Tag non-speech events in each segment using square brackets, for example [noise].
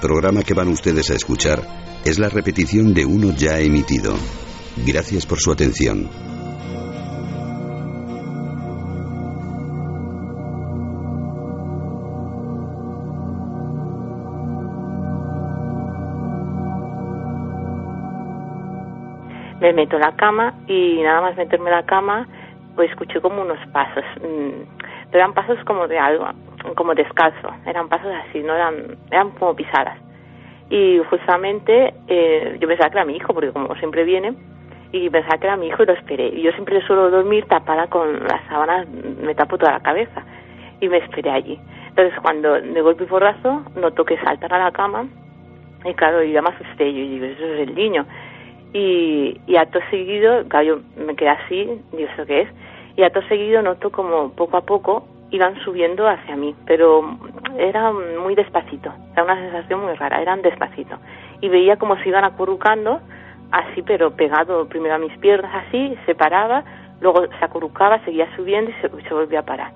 Programa que van ustedes a escuchar es la repetición de uno ya emitido. Gracias por su atención. me meto en la cama y nada más meterme en la cama pues escuché como unos pasos mm, pero eran pasos como de algo como descalzo eran pasos así no eran eran como pisadas. Y justamente eh, yo pensaba que era mi hijo porque como siempre viene y pensaba que era mi hijo y lo esperé. Y yo siempre suelo dormir tapada con las sábanas me tapo toda la cabeza y me esperé allí. Entonces cuando de golpe y porrazo noto que saltan a la cama y claro yo ya me asusté yo digo eso es el niño y, y acto seguido, claro, yo me quedé así, digo, ¿eso qué es? Y acto seguido noto como poco a poco iban subiendo hacia mí, pero era muy despacito, era una sensación muy rara, eran despacito. Y veía como se iban acurrucando, así, pero pegado primero a mis piernas, así, se paraba, luego se acurrucaba, seguía subiendo y se, se volvía a parar.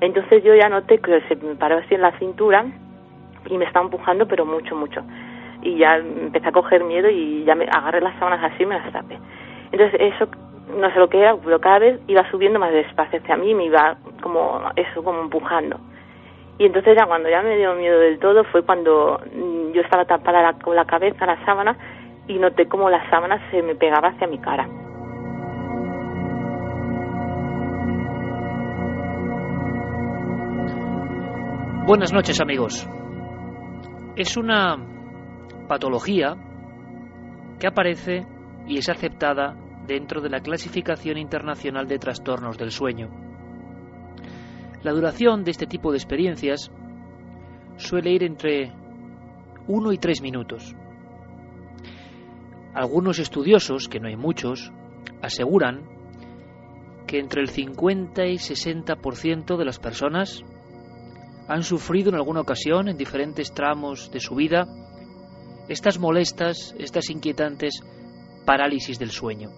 Entonces yo ya noté que se me paró así en la cintura y me estaba empujando, pero mucho, mucho y ya empecé a coger miedo y ya me agarré las sábanas así y me las tapé. Entonces eso, no sé lo que era, pero cada vez iba subiendo más despacio hacia mí, me iba como eso, como empujando. Y entonces ya cuando ya me dio miedo del todo fue cuando mm, yo estaba tapada con la cabeza, la sábana, y noté como la sábana se me pegaba hacia mi cara. Buenas noches amigos. Es una patología que aparece y es aceptada dentro de la clasificación internacional de trastornos del sueño. La duración de este tipo de experiencias suele ir entre 1 y 3 minutos. Algunos estudiosos, que no hay muchos, aseguran que entre el 50 y 60% de las personas han sufrido en alguna ocasión, en diferentes tramos de su vida, estas molestas, estas inquietantes parálisis del sueño.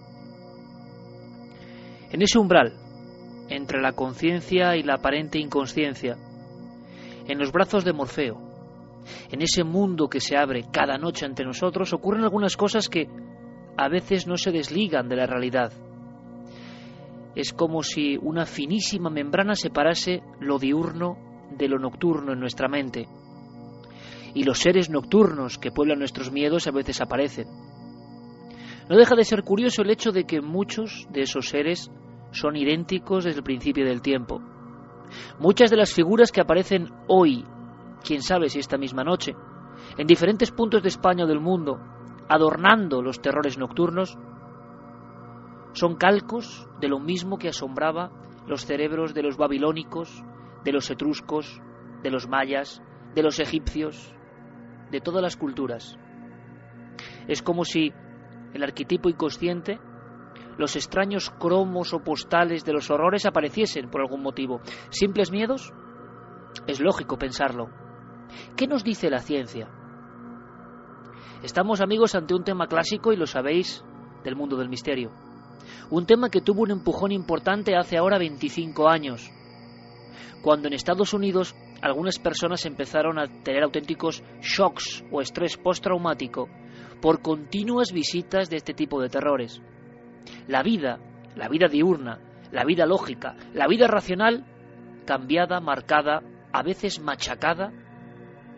En ese umbral, entre la conciencia y la aparente inconsciencia, en los brazos de Morfeo, en ese mundo que se abre cada noche ante nosotros, ocurren algunas cosas que a veces no se desligan de la realidad. Es como si una finísima membrana separase lo diurno de lo nocturno en nuestra mente y los seres nocturnos que pueblan nuestros miedos a veces aparecen. No deja de ser curioso el hecho de que muchos de esos seres son idénticos desde el principio del tiempo. Muchas de las figuras que aparecen hoy, quién sabe si esta misma noche, en diferentes puntos de España o del mundo, adornando los terrores nocturnos, son calcos de lo mismo que asombraba los cerebros de los babilónicos, de los etruscos, de los mayas, de los egipcios, de todas las culturas. Es como si el arquetipo inconsciente, los extraños cromos o postales de los horrores apareciesen por algún motivo. ¿Simples miedos? Es lógico pensarlo. ¿Qué nos dice la ciencia? Estamos amigos ante un tema clásico y lo sabéis del mundo del misterio. Un tema que tuvo un empujón importante hace ahora 25 años, cuando en Estados Unidos algunas personas empezaron a tener auténticos shocks o estrés postraumático por continuas visitas de este tipo de terrores. La vida, la vida diurna, la vida lógica, la vida racional, cambiada, marcada, a veces machacada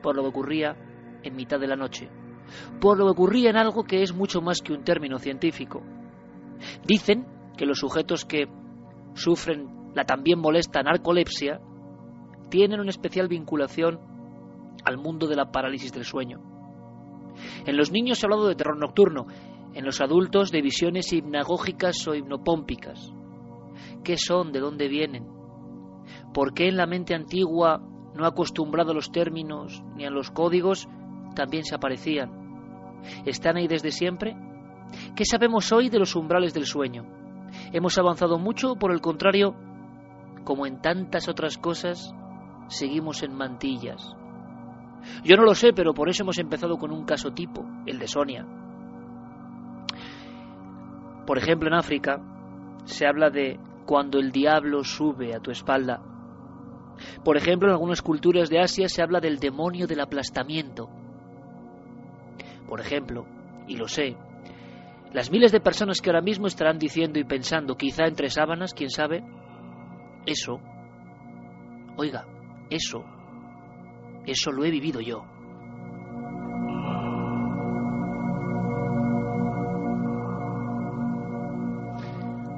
por lo que ocurría en mitad de la noche, por lo que ocurría en algo que es mucho más que un término científico. Dicen que los sujetos que sufren la también molesta narcolepsia tienen una especial vinculación al mundo de la parálisis del sueño. En los niños se ha hablado de terror nocturno, en los adultos de visiones hipnagógicas o hipnopómpicas. qué son, de dónde vienen, por qué en la mente antigua, no acostumbrado a los términos ni a los códigos, también se aparecían. ¿Están ahí desde siempre? ¿Qué sabemos hoy de los umbrales del sueño? ¿Hemos avanzado mucho por el contrario, como en tantas otras cosas, seguimos en mantillas? Yo no lo sé, pero por eso hemos empezado con un caso tipo, el de Sonia. Por ejemplo, en África se habla de cuando el diablo sube a tu espalda. Por ejemplo, en algunas culturas de Asia se habla del demonio del aplastamiento. Por ejemplo, y lo sé, las miles de personas que ahora mismo estarán diciendo y pensando, quizá entre sábanas, quién sabe, eso, oiga, eso, eso lo he vivido yo.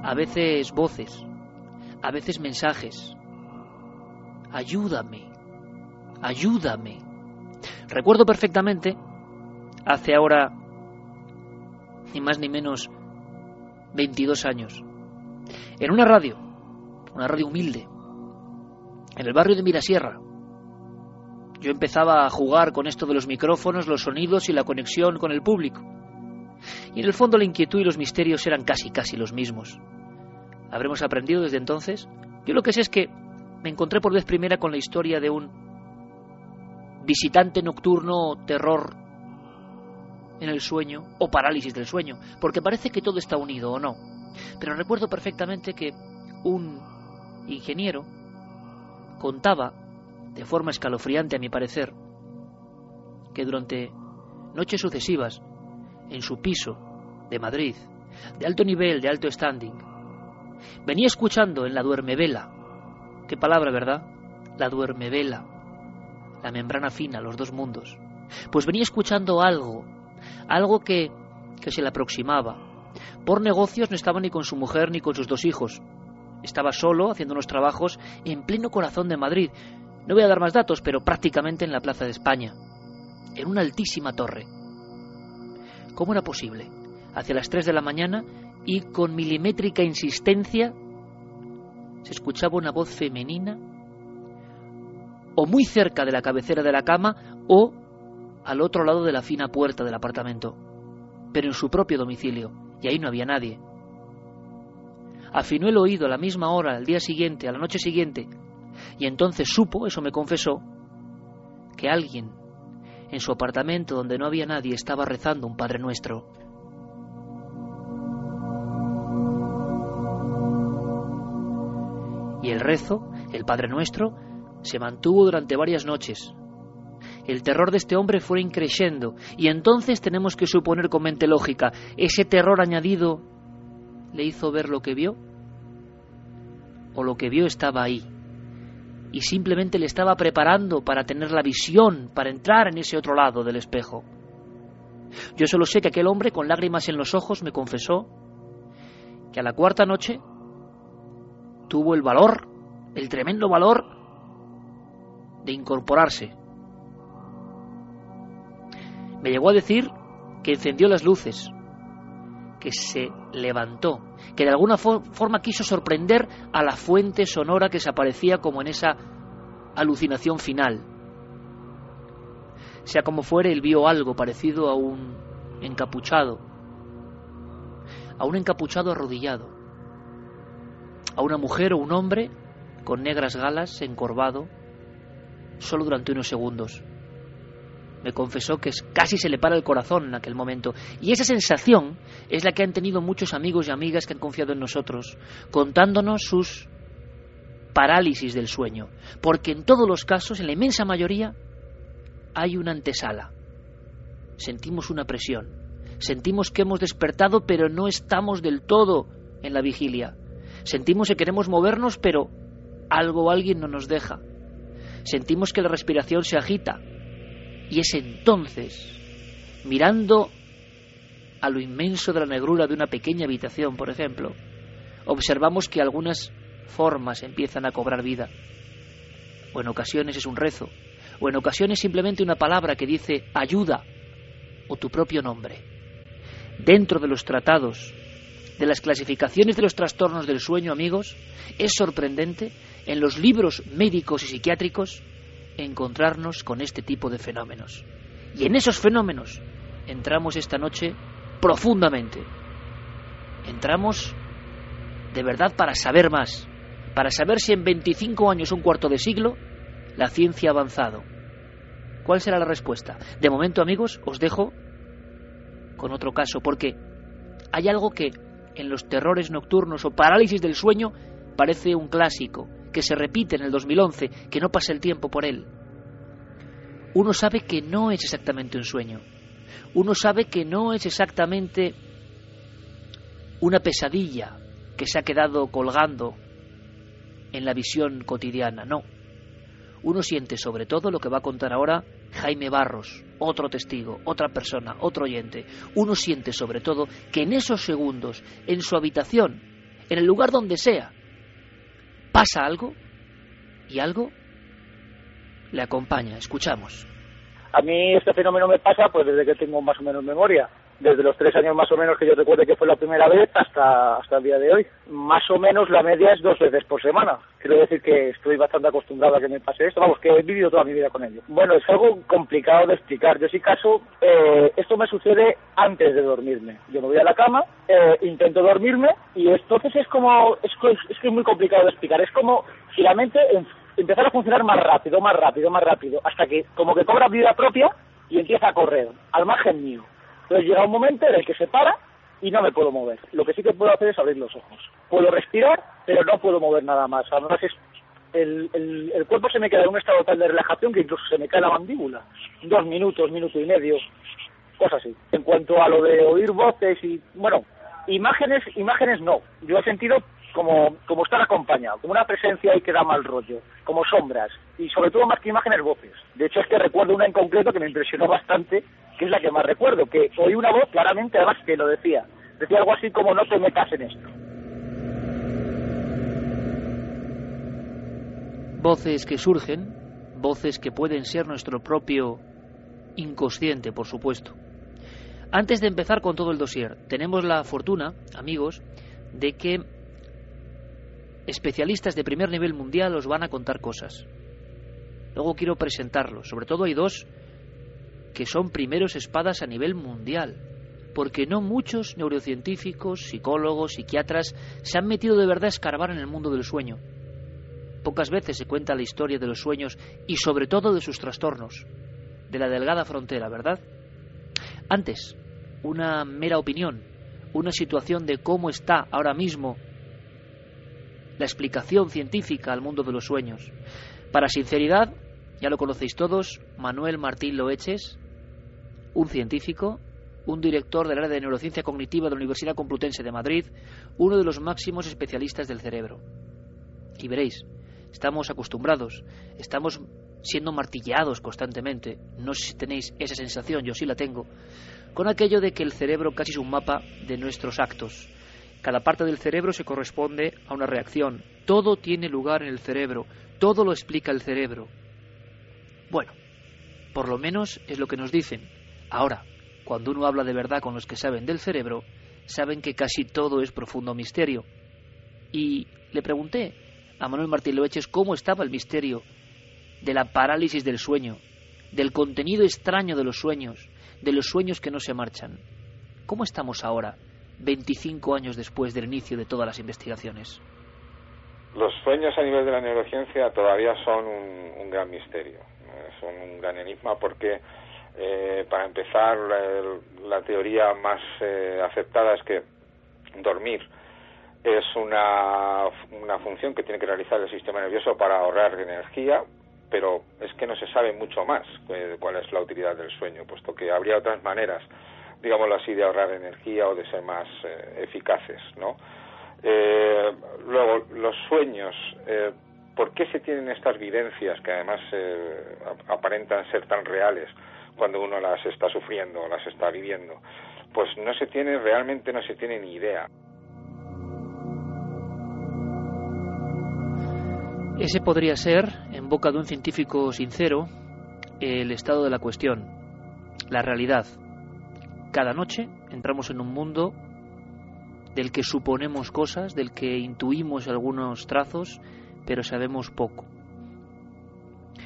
A veces voces, a veces mensajes. Ayúdame, ayúdame. Recuerdo perfectamente, hace ahora ni más ni menos 22 años, en una radio, una radio humilde, en el barrio de Mirasierra. Yo empezaba a jugar con esto de los micrófonos, los sonidos y la conexión con el público. Y en el fondo la inquietud y los misterios eran casi, casi los mismos. ¿Habremos aprendido desde entonces? Yo lo que sé es que me encontré por vez primera con la historia de un visitante nocturno terror en el sueño o parálisis del sueño, porque parece que todo está unido o no. Pero recuerdo perfectamente que un ingeniero contaba, de forma escalofriante a mi parecer, que durante noches sucesivas, en su piso de Madrid, de alto nivel, de alto standing, venía escuchando en la duermevela, qué palabra, ¿verdad? La duermevela, la membrana fina, los dos mundos, pues venía escuchando algo algo que, que se le aproximaba. Por negocios no estaba ni con su mujer ni con sus dos hijos. Estaba solo haciendo unos trabajos en pleno corazón de Madrid. No voy a dar más datos, pero prácticamente en la Plaza de España, en una altísima torre. ¿Cómo era posible? Hacia las tres de la mañana y con milimétrica insistencia se escuchaba una voz femenina o muy cerca de la cabecera de la cama o al otro lado de la fina puerta del apartamento, pero en su propio domicilio, y ahí no había nadie. Afinó el oído a la misma hora, al día siguiente, a la noche siguiente, y entonces supo, eso me confesó, que alguien en su apartamento donde no había nadie estaba rezando un Padre Nuestro. Y el rezo, el Padre Nuestro, se mantuvo durante varias noches, el terror de este hombre fue increciendo, y entonces tenemos que suponer con mente lógica, ese terror añadido le hizo ver lo que vio, o lo que vio estaba ahí, y simplemente le estaba preparando para tener la visión, para entrar en ese otro lado del espejo. Yo solo sé que aquel hombre, con lágrimas en los ojos, me confesó que a la cuarta noche tuvo el valor, el tremendo valor, de incorporarse me llegó a decir que encendió las luces, que se levantó, que de alguna forma quiso sorprender a la fuente sonora que se aparecía como en esa alucinación final. Sea como fuere, él vio algo parecido a un encapuchado, a un encapuchado arrodillado, a una mujer o un hombre con negras galas encorvado, solo durante unos segundos me confesó que casi se le para el corazón en aquel momento. Y esa sensación es la que han tenido muchos amigos y amigas que han confiado en nosotros, contándonos sus parálisis del sueño. Porque en todos los casos, en la inmensa mayoría, hay una antesala. Sentimos una presión. Sentimos que hemos despertado, pero no estamos del todo en la vigilia. Sentimos que queremos movernos, pero algo o alguien no nos deja. Sentimos que la respiración se agita, y es entonces, mirando a lo inmenso de la negrura de una pequeña habitación, por ejemplo, observamos que algunas formas empiezan a cobrar vida. O en ocasiones es un rezo, o en ocasiones simplemente una palabra que dice ayuda o tu propio nombre. Dentro de los tratados de las clasificaciones de los trastornos del sueño, amigos, es sorprendente en los libros médicos y psiquiátricos encontrarnos con este tipo de fenómenos. Y en esos fenómenos entramos esta noche profundamente. Entramos de verdad para saber más, para saber si en 25 años, un cuarto de siglo, la ciencia ha avanzado. ¿Cuál será la respuesta? De momento, amigos, os dejo con otro caso, porque hay algo que en los terrores nocturnos o parálisis del sueño parece un clásico, que se repite en el 2011, que no pasa el tiempo por él. Uno sabe que no es exactamente un sueño. Uno sabe que no es exactamente una pesadilla que se ha quedado colgando en la visión cotidiana, no. Uno siente sobre todo lo que va a contar ahora Jaime Barros, otro testigo, otra persona, otro oyente. Uno siente sobre todo que en esos segundos, en su habitación, en el lugar donde sea, pasa algo y algo le acompaña. Escuchamos. A mí este fenómeno me pasa pues desde que tengo más o menos memoria desde los tres años más o menos que yo recuerde que fue la primera vez hasta, hasta el día de hoy. Más o menos la media es dos veces por semana. Quiero decir que estoy bastante acostumbrado a que me pase esto. Vamos, que he vivido toda mi vida con ello. Bueno, es algo complicado de explicar. Yo sí caso, eh, esto me sucede antes de dormirme. Yo me voy a la cama, eh, intento dormirme y entonces es como, es, es que es muy complicado de explicar. Es como si la mente empezara a funcionar más rápido, más rápido, más rápido, hasta que como que cobra vida propia y empieza a correr al margen mío. Entonces llega un momento en el que se para y no me puedo mover. Lo que sí que puedo hacer es abrir los ojos. Puedo respirar, pero no puedo mover nada más. Además, es, el, el, cuerpo se me queda en un estado tal de relajación que incluso se me cae la mandíbula. Dos minutos, minuto y medio, cosas así. En cuanto a lo de oír voces y, bueno, imágenes, imágenes no. Yo he sentido como, como estar acompañado, como una presencia ahí que da mal rollo, como sombras, y sobre todo más que imágenes, voces. De hecho, es que recuerdo una en concreto que me impresionó [laughs] bastante, que es la que más recuerdo, que oí una voz claramente, además que lo decía. Decía algo así como no te metas en esto. Voces que surgen, voces que pueden ser nuestro propio inconsciente, por supuesto. Antes de empezar con todo el dossier, tenemos la fortuna, amigos, de que especialistas de primer nivel mundial os van a contar cosas. Luego quiero presentarlos. Sobre todo hay dos que son primeros espadas a nivel mundial, porque no muchos neurocientíficos, psicólogos, psiquiatras se han metido de verdad a escarbar en el mundo del sueño. Pocas veces se cuenta la historia de los sueños y sobre todo de sus trastornos, de la delgada frontera, ¿verdad? Antes, una mera opinión, una situación de cómo está ahora mismo la explicación científica al mundo de los sueños. Para sinceridad, ya lo conocéis todos, Manuel Martín Loeches, un científico, un director del área de neurociencia cognitiva de la Universidad Complutense de Madrid, uno de los máximos especialistas del cerebro. Y veréis, estamos acostumbrados, estamos siendo martilleados constantemente, no sé si tenéis esa sensación, yo sí la tengo, con aquello de que el cerebro casi es un mapa de nuestros actos. Cada parte del cerebro se corresponde a una reacción. Todo tiene lugar en el cerebro, todo lo explica el cerebro. Bueno, por lo menos es lo que nos dicen. Ahora, cuando uno habla de verdad con los que saben del cerebro, saben que casi todo es profundo misterio. Y le pregunté a Manuel Martín Loeches cómo estaba el misterio de la parálisis del sueño, del contenido extraño de los sueños, de los sueños que no se marchan. ¿Cómo estamos ahora, 25 años después del inicio de todas las investigaciones? Los sueños a nivel de la neurociencia todavía son un, gran misterio, son un gran enigma porque eh, para empezar, la, teoría más eh, aceptada es que dormir es una, una función que tiene que realizar el sistema nervioso para ahorrar energía, pero es que no se sabe mucho más eh, cuál es la utilidad del sueño, puesto que habría otras maneras, digámoslo así, de ahorrar energía o de ser más eficaces, ¿no? luego, los sueños, ¿por qué se tienen estas vivencias que además aparentan ser tan reales? cuando uno las está sufriendo o las está viviendo. Pues no se tiene, realmente no se tiene ni idea. Ese podría ser, en boca de un científico sincero, el estado de la cuestión, la realidad. Cada noche entramos en un mundo del que suponemos cosas, del que intuimos algunos trazos, pero sabemos poco.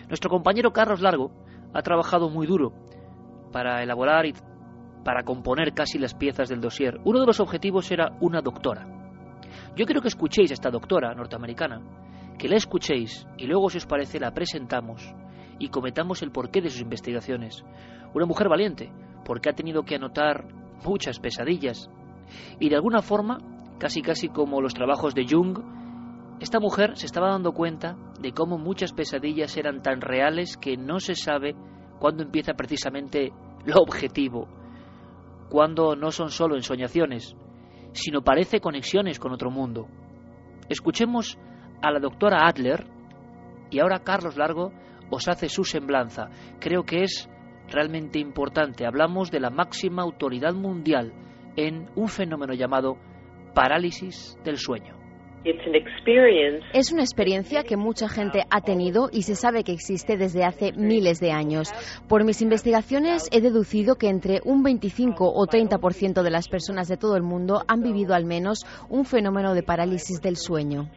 Nuestro compañero Carlos Largo ha trabajado muy duro para elaborar y para componer casi las piezas del dossier. Uno de los objetivos era una doctora. Yo quiero que escuchéis a esta doctora norteamericana, que la escuchéis y luego, si os parece, la presentamos y cometamos el porqué de sus investigaciones. Una mujer valiente, porque ha tenido que anotar muchas pesadillas. Y de alguna forma, casi casi como los trabajos de Jung, esta mujer se estaba dando cuenta de cómo muchas pesadillas eran tan reales que no se sabe cuándo empieza precisamente lo objetivo, cuando no son solo ensoñaciones, sino parece conexiones con otro mundo. Escuchemos a la doctora Adler y ahora Carlos Largo os hace su semblanza. Creo que es realmente importante. Hablamos de la máxima autoridad mundial en un fenómeno llamado parálisis del sueño. Es una experiencia que mucha gente ha tenido y se sabe que existe desde hace miles de años. Por mis investigaciones he deducido que entre un 25 o 30% de las personas de todo el mundo han vivido al menos un fenómeno de parálisis del sueño.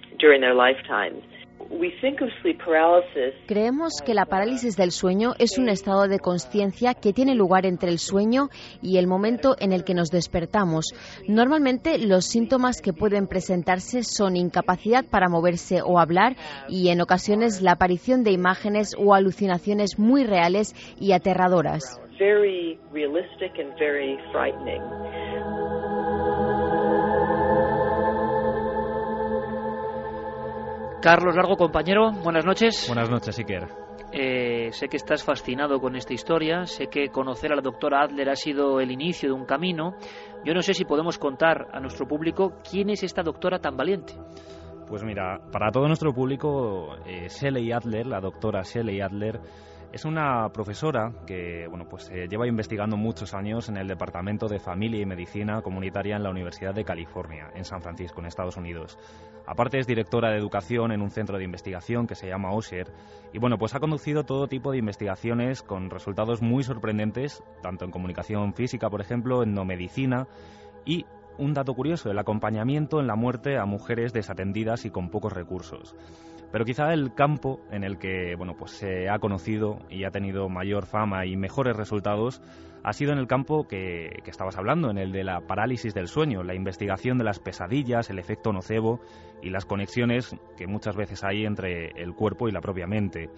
Creemos que la parálisis del sueño es un estado de conciencia que tiene lugar entre el sueño y el momento en el que nos despertamos. Normalmente los síntomas que pueden presentarse son incapacidad para moverse o hablar y en ocasiones la aparición de imágenes o alucinaciones muy reales y aterradoras. Carlos Largo, compañero, buenas noches. Buenas noches, Iker. Eh, sé que estás fascinado con esta historia, sé que conocer a la doctora Adler ha sido el inicio de un camino. Yo no sé si podemos contar a nuestro público quién es esta doctora tan valiente. Pues mira, para todo nuestro público, eh, Shelley Adler, la doctora Shelley Adler, es una profesora que bueno, pues, eh, lleva investigando muchos años en el Departamento de Familia y Medicina Comunitaria en la Universidad de California, en San Francisco, en Estados Unidos. Aparte es directora de educación en un centro de investigación que se llama OSHER y bueno, pues ha conducido todo tipo de investigaciones con resultados muy sorprendentes, tanto en comunicación física, por ejemplo, en no medicina y un dato curioso, el acompañamiento en la muerte a mujeres desatendidas y con pocos recursos. Pero quizá el campo en el que bueno, pues se ha conocido y ha tenido mayor fama y mejores resultados ha sido en el campo que, que, estabas hablando, en el de la parálisis del sueño, la investigación de las pesadillas, el efecto nocebo y las conexiones que muchas veces hay entre el cuerpo y la propia mente.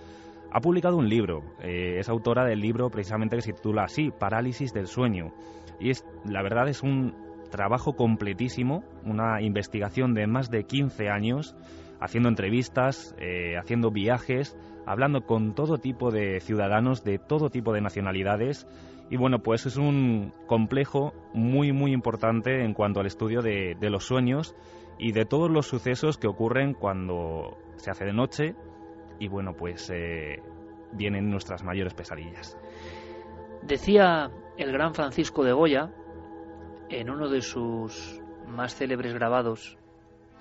Ha publicado un libro, eh, es autora del libro precisamente que se titula así, Parálisis del sueño. Y es, la verdad es un trabajo completísimo, una investigación de más de 15 años haciendo entrevistas, eh, haciendo viajes, hablando con todo tipo de ciudadanos de todo tipo de nacionalidades. Y bueno, pues es un complejo muy, muy importante en cuanto al estudio de, los sueños y de todos los sucesos que ocurren cuando se hace de noche y bueno, pues eh, vienen nuestras mayores pesadillas. Decía el gran Francisco de Goya en uno de sus más célebres grabados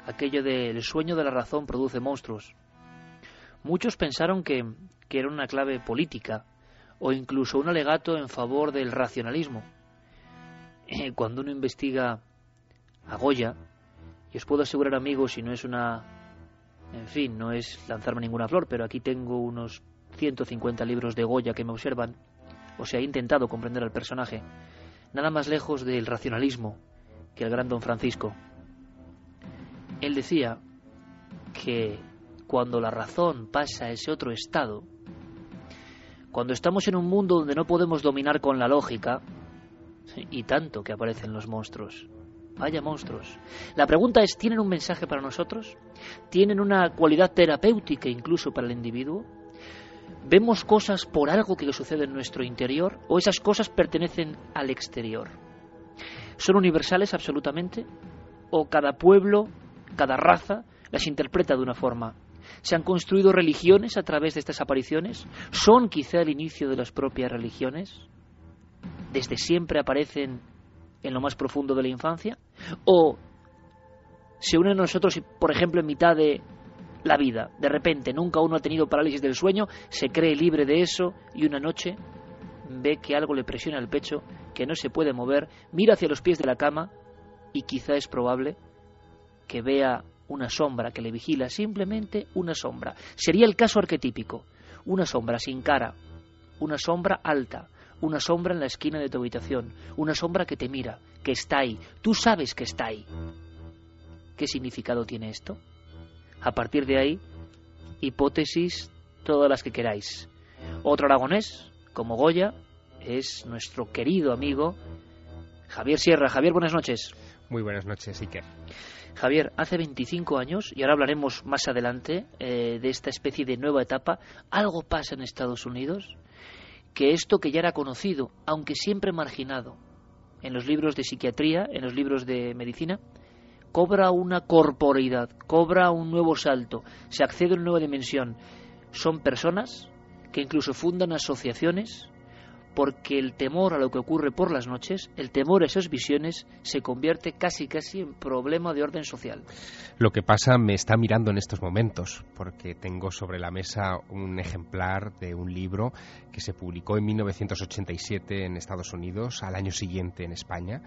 aquello de el sueño de la razón produce monstruos. Muchos pensaron que, que era una clave política o incluso un alegato en favor del racionalismo. Eh, cuando uno investiga a Goya, y os puedo asegurar amigos, si no es una... En fin, no es lanzarme ninguna flor, pero aquí tengo unos 150 libros de Goya que me observan, o sea, he intentado comprender al personaje, nada más lejos del racionalismo que el gran don Francisco. Él decía que cuando la razón pasa a ese otro estado, cuando estamos en un mundo donde no podemos dominar con la lógica, y tanto que aparecen los monstruos, vaya monstruos. La pregunta es, ¿tienen un mensaje para nosotros? ¿Tienen una cualidad terapéutica incluso para el individuo? ¿Vemos cosas por algo que sucede en nuestro interior o esas cosas pertenecen al exterior? ¿Son universales absolutamente? ¿O cada pueblo cada raza las interpreta de una forma. ¿Se han construido religiones a través de estas apariciones? ¿Son quizá el inicio de las propias religiones? ¿Desde siempre aparecen en lo más profundo de la infancia? ¿O se unen a nosotros, por ejemplo, en mitad de la vida? De repente, nunca uno ha tenido parálisis del sueño, se cree libre de eso y una noche ve que algo le presiona el pecho, que no se puede mover, mira hacia los pies de la cama y quizá es probable que vea una sombra que le vigila, simplemente una sombra. Sería el caso arquetípico, una sombra sin cara, una sombra alta, una sombra en la esquina de tu habitación, una sombra que te mira, que está ahí, tú sabes que está ahí. ¿Qué significado tiene esto? A partir de ahí, hipótesis todas las que queráis. Otro aragonés, como Goya, es nuestro querido amigo Javier Sierra. Javier, buenas noches. Muy buenas noches, Iker. Javier, hace 25 años, y ahora hablaremos más adelante eh, de esta especie de nueva etapa, algo pasa en Estados Unidos que esto que ya era conocido, aunque siempre marginado, en los libros de psiquiatría, en los libros de medicina, cobra una corporeidad, cobra un nuevo salto, se accede a una nueva dimensión. Son personas que incluso fundan asociaciones porque el temor a lo que ocurre por las noches, el temor a esas visiones, se convierte casi casi en problema de orden social. Lo que pasa me está mirando en estos momentos, porque tengo sobre la mesa un ejemplar de un libro que se publicó en 1987 en Estados Unidos, al año siguiente en España,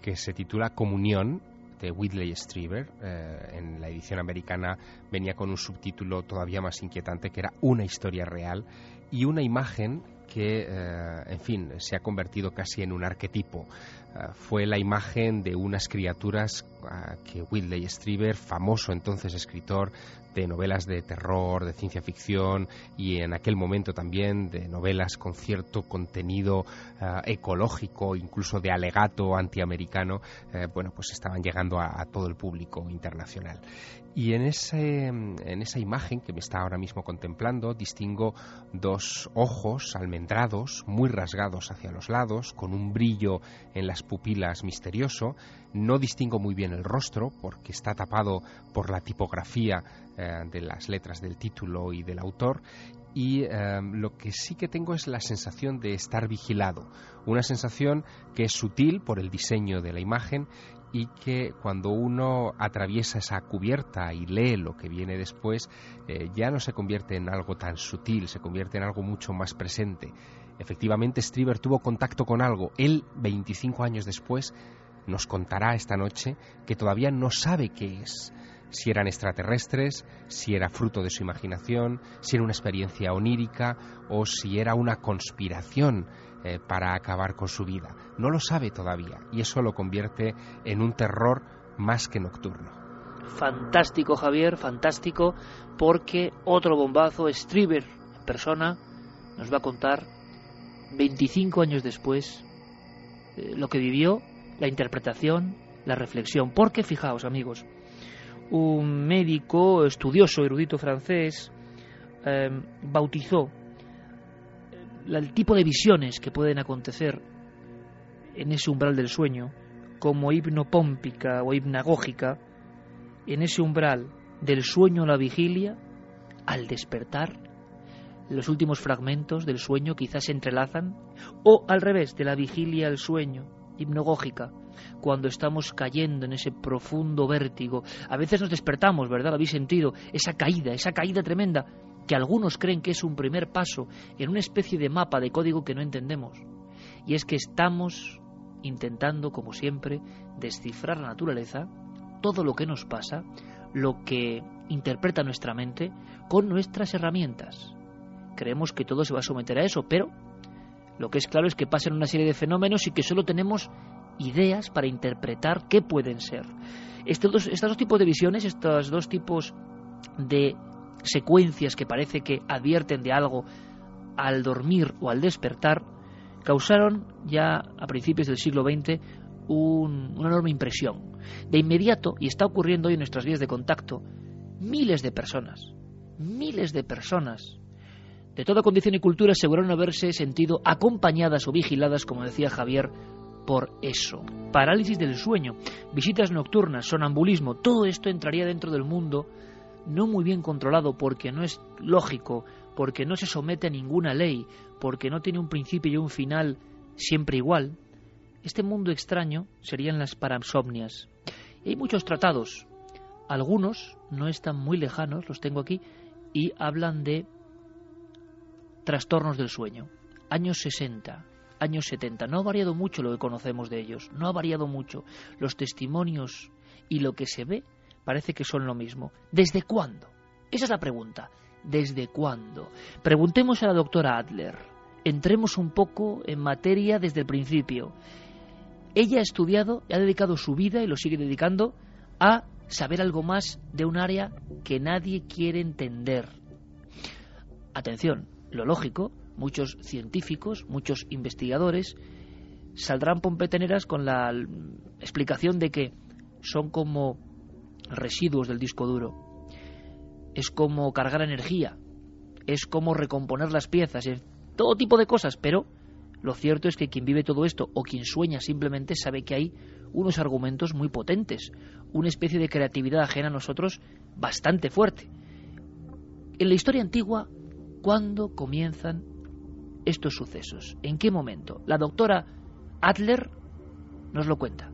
que se titula Comunión de Whitley Strieber. Eh, en la edición americana venía con un subtítulo todavía más inquietante que era Una historia real y una imagen que, eh, en fin, se ha convertido casi en un arquetipo. Eh, fue la imagen de unas criaturas eh, que Whitley Strieber, famoso entonces escritor de novelas de terror, de ciencia ficción y en aquel momento también de novelas con cierto contenido ecológico, incluso de alegato antiamericano, bueno, pues estaban llegando a, todo el público internacional. Y en, ese, en esa imagen que me está ahora mismo contemplando, distingo dos ojos almendrados, muy rasgados hacia los lados, con un brillo en las pupilas misterioso. No distingo muy bien el rostro porque está tapado por la tipografía eh, de las letras del título y del autor y eh, lo que sí que tengo es la sensación de estar vigilado, una sensación que es sutil por el diseño de la imagen y que cuando uno atraviesa esa cubierta y lee lo que viene después, eh, ya no se convierte en algo tan sutil, se convierte en algo mucho más presente. Efectivamente, Strieber tuvo contacto con algo. Él, 25 años después, nos contará esta noche que todavía no sabe qué es. Si eran extraterrestres, si era fruto de su imaginación, si era una experiencia onírica o si era una conspiración eh, para acabar con su vida. No lo sabe todavía y eso lo convierte en un terror más que nocturno. Fantástico, Javier, fantástico, porque otro bombazo, Strieber, persona, nos va a contar 25 años después eh, lo que vivió, la interpretación, la reflexión. Porque, fijaos, amigos, un médico estudioso, erudito francés, eh, bautizó el tipo de visiones que pueden acontecer en ese umbral del sueño, como hipnopómpica o hipnagógica, en ese umbral del sueño a la vigilia, al despertar, los últimos fragmentos del sueño quizás se entrelazan, o al revés, de la vigilia al sueño, hipnagógica, cuando estamos cayendo en ese profundo vértigo. A veces nos despertamos, ¿verdad? ¿Lo habéis sentido? Esa caída, esa caída tremenda que algunos creen que es un primer paso en una especie de mapa de código que no entendemos. Y es que estamos intentando, como siempre, descifrar la naturaleza, todo lo que nos pasa, lo que interpreta nuestra mente, con nuestras herramientas. Creemos que todo se va a someter a eso, pero lo que es claro es que pasan una serie de fenómenos y que solo tenemos ideas para interpretar qué pueden ser. Estos dos, estos dos tipos de visiones, estos dos tipos de secuencias que parece que advierten de algo al dormir o al despertar, causaron ya a principios del siglo XX una enorme impresión. De inmediato, y está ocurriendo hoy en nuestras vías de contacto, miles de personas, miles de personas de toda condición y cultura aseguraron haberse sentido acompañadas o vigiladas, como decía Javier, por eso. Parálisis del sueño, visitas nocturnas, sonambulismo, todo esto entraría dentro del mundo no muy bien controlado porque no es lógico, porque no se somete a ninguna ley, porque no tiene un principio y un final siempre igual, este mundo extraño serían las parasomnias. Y hay muchos tratados, algunos no están muy lejanos, los tengo aquí, y hablan de trastornos del sueño. Años 60, años 70. No ha variado mucho lo que conocemos de ellos, no ha variado mucho. Los testimonios y lo que se ve parece que son lo mismo. ¿Desde cuándo? Esa es la pregunta. ¿Desde cuándo? Preguntemos a la doctora Adler. Entremos un poco en materia desde el principio. Ella ha estudiado y ha dedicado su vida y lo sigue dedicando a saber algo más de un área que nadie quiere entender. Atención, lo lógico, muchos científicos, muchos investigadores saldrán pompeteneras con la explicación de que son como residuos del disco duro. Es como cargar energía, es como recomponer las piezas, todo tipo de cosas, pero lo cierto es que quien vive todo esto o quien sueña simplemente sabe que hay unos argumentos muy potentes, una especie de creatividad ajena a nosotros bastante fuerte. En la historia antigua, ¿cuándo comienzan estos sucesos? ¿En qué momento? La doctora Adler nos lo cuenta.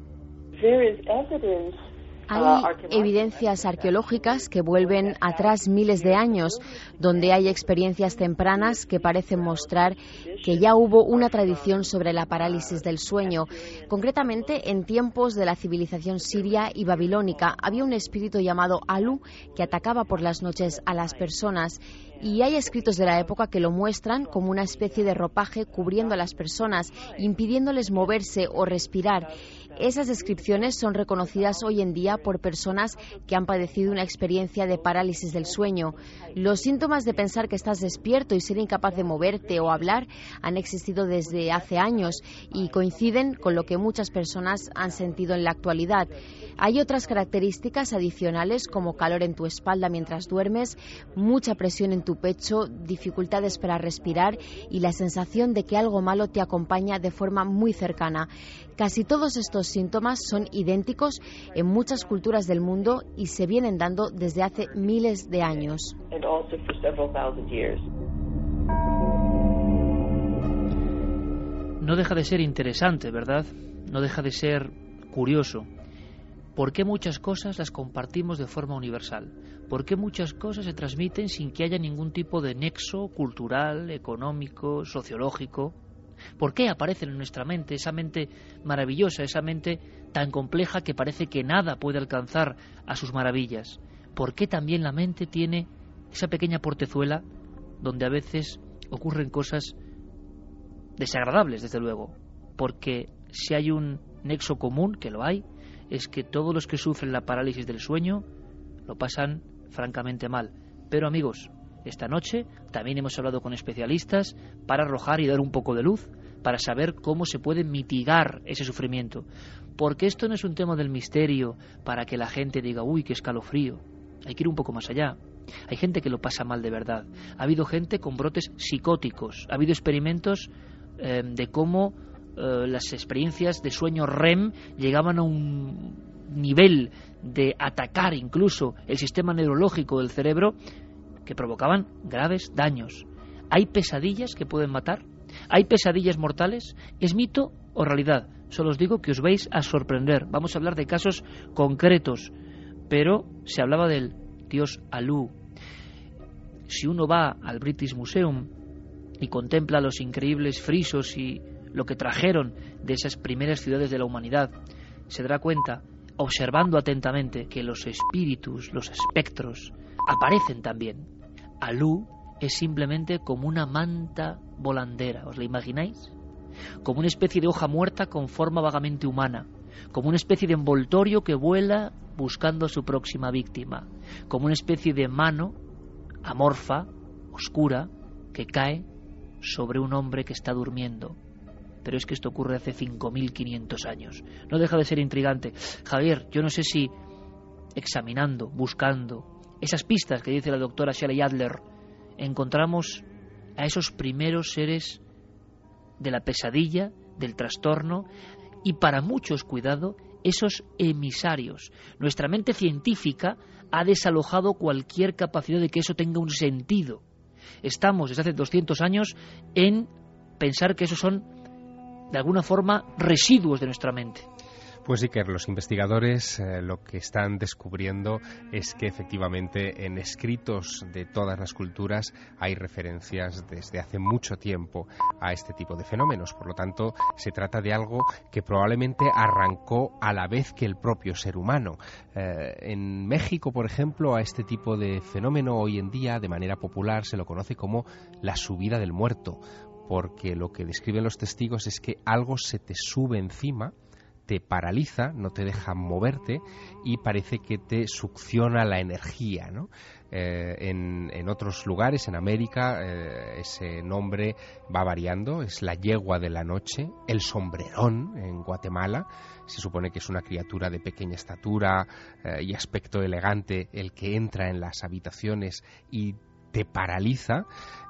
Hay evidencias arqueológicas que vuelven atrás miles de años, donde hay experiencias tempranas que parecen mostrar que ya hubo una tradición sobre la parálisis del sueño. Concretamente, en tiempos de la civilización siria y babilónica, había un espíritu llamado Alu que atacaba por las noches a las personas y hay escritos de la época que lo muestran como una especie de ropaje cubriendo a las personas, impidiéndoles moverse o respirar. Esas descripciones son reconocidas hoy en día por personas que han padecido una experiencia de parálisis del sueño. Los síntomas de pensar que estás despierto y ser incapaz de moverte o hablar han existido desde hace años y coinciden con lo que muchas personas han sentido en la actualidad. Hay otras características adicionales como calor en tu espalda mientras duermes, mucha presión en tu pecho, dificultades para respirar y la sensación de que algo malo te acompaña de forma muy cercana. Casi todos estos síntomas son idénticos en muchas culturas del mundo y se vienen dando desde hace miles de años. No deja de ser interesante, ¿verdad? No deja de ser curioso ¿Por qué muchas cosas las compartimos de forma universal? ¿Por qué muchas cosas se transmiten sin que haya ningún tipo de nexo cultural, económico, sociológico? ¿Por qué aparecen en nuestra mente esa mente maravillosa, esa mente tan compleja que parece que nada puede alcanzar a sus maravillas? ¿Por qué también la mente tiene esa pequeña portezuela donde a veces ocurren cosas desagradables, desde luego? Porque si hay un nexo común, que lo hay, es que todos los que sufren la parálisis del sueño lo pasan francamente mal. Pero amigos, esta noche también hemos hablado con especialistas para arrojar y dar un poco de luz, para saber cómo se puede mitigar ese sufrimiento. Porque esto no es un tema del misterio para que la gente diga, uy, qué escalofrío. Hay que ir un poco más allá. Hay gente que lo pasa mal de verdad. Ha habido gente con brotes psicóticos. Ha habido experimentos eh, de cómo eh, las experiencias de sueño REM llegaban a un nivel de atacar incluso el sistema neurológico del cerebro que provocaban graves daños. ¿Hay pesadillas que pueden matar? ¿Hay pesadillas mortales? ¿Es mito o realidad? Solo os digo que os vais a sorprender. Vamos a hablar de casos concretos, pero se hablaba del dios Alu. Si uno va al British Museum y contempla los increíbles frisos y lo que trajeron de esas primeras ciudades de la humanidad, se dará cuenta, observando atentamente, que los espíritus, los espectros, aparecen también. Alú es simplemente como una manta volandera, ¿os la imagináis? Como una especie de hoja muerta con forma vagamente humana, como una especie de envoltorio que vuela buscando a su próxima víctima, como una especie de mano amorfa, oscura, que cae sobre un hombre que está durmiendo pero es que esto ocurre hace 5.500 años. No deja de ser intrigante. Javier, yo no sé si examinando, buscando esas pistas que dice la doctora Shelley Adler, encontramos a esos primeros seres de la pesadilla, del trastorno, y para muchos, cuidado, esos emisarios. Nuestra mente científica ha desalojado cualquier capacidad de que eso tenga un sentido. Estamos desde hace 200 años en pensar que esos son de alguna forma residuos de nuestra mente. Pues que los investigadores eh, lo que están descubriendo es que efectivamente en escritos de todas las culturas hay referencias desde hace mucho tiempo a este tipo de fenómenos. Por lo tanto, se trata de algo que probablemente arrancó a la vez que el propio ser humano. Eh, en México, por ejemplo, a este tipo de fenómeno hoy en día, de manera popular, se lo conoce como la subida del muerto porque lo que describen los testigos es que algo se te sube encima, te paraliza, no te deja moverte y parece que te succiona la energía. ¿no? Eh, en, otros lugares, en América, eh, ese nombre va variando, es la yegua de la noche, el sombrerón en Guatemala, se supone que es una criatura de pequeña estatura eh, y aspecto elegante el que entra en las habitaciones y te paraliza.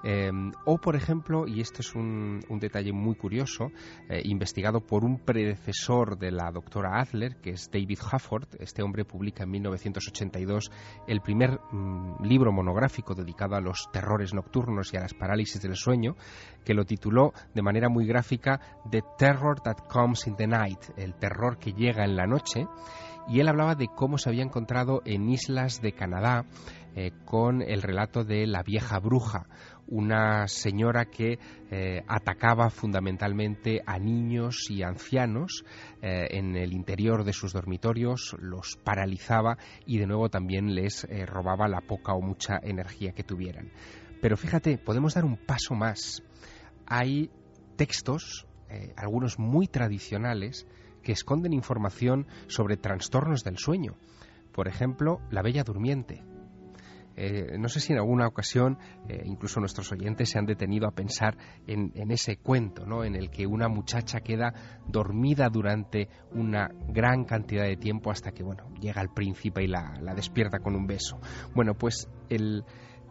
Eh, o, por ejemplo, y este es un, detalle muy curioso, eh, investigado por un predecesor de la doctora Adler, que es David Hufford, este hombre publica en 1982 el primer mm, libro monográfico dedicado a los terrores nocturnos y a las parálisis del sueño, que lo tituló de manera muy gráfica The Terror That Comes in the Night, el terror que llega en la noche, y él hablaba de cómo se había encontrado en islas de Canadá eh, con el relato de la vieja bruja, una señora que eh, atacaba fundamentalmente a niños y ancianos eh, en el interior de sus dormitorios, los paralizaba y de nuevo también les robaba la poca o mucha energía que tuvieran. Pero fíjate, podemos dar un paso más. Hay textos, algunos muy tradicionales, que esconden información sobre trastornos del sueño. Por ejemplo, la Bella Durmiente, eh, no sé si en alguna ocasión eh, incluso nuestros oyentes se han detenido a pensar en, ese cuento, ¿no? en el que una muchacha queda dormida durante una gran cantidad de tiempo hasta que bueno, llega el príncipe y la, la despierta con un beso. Bueno, pues el,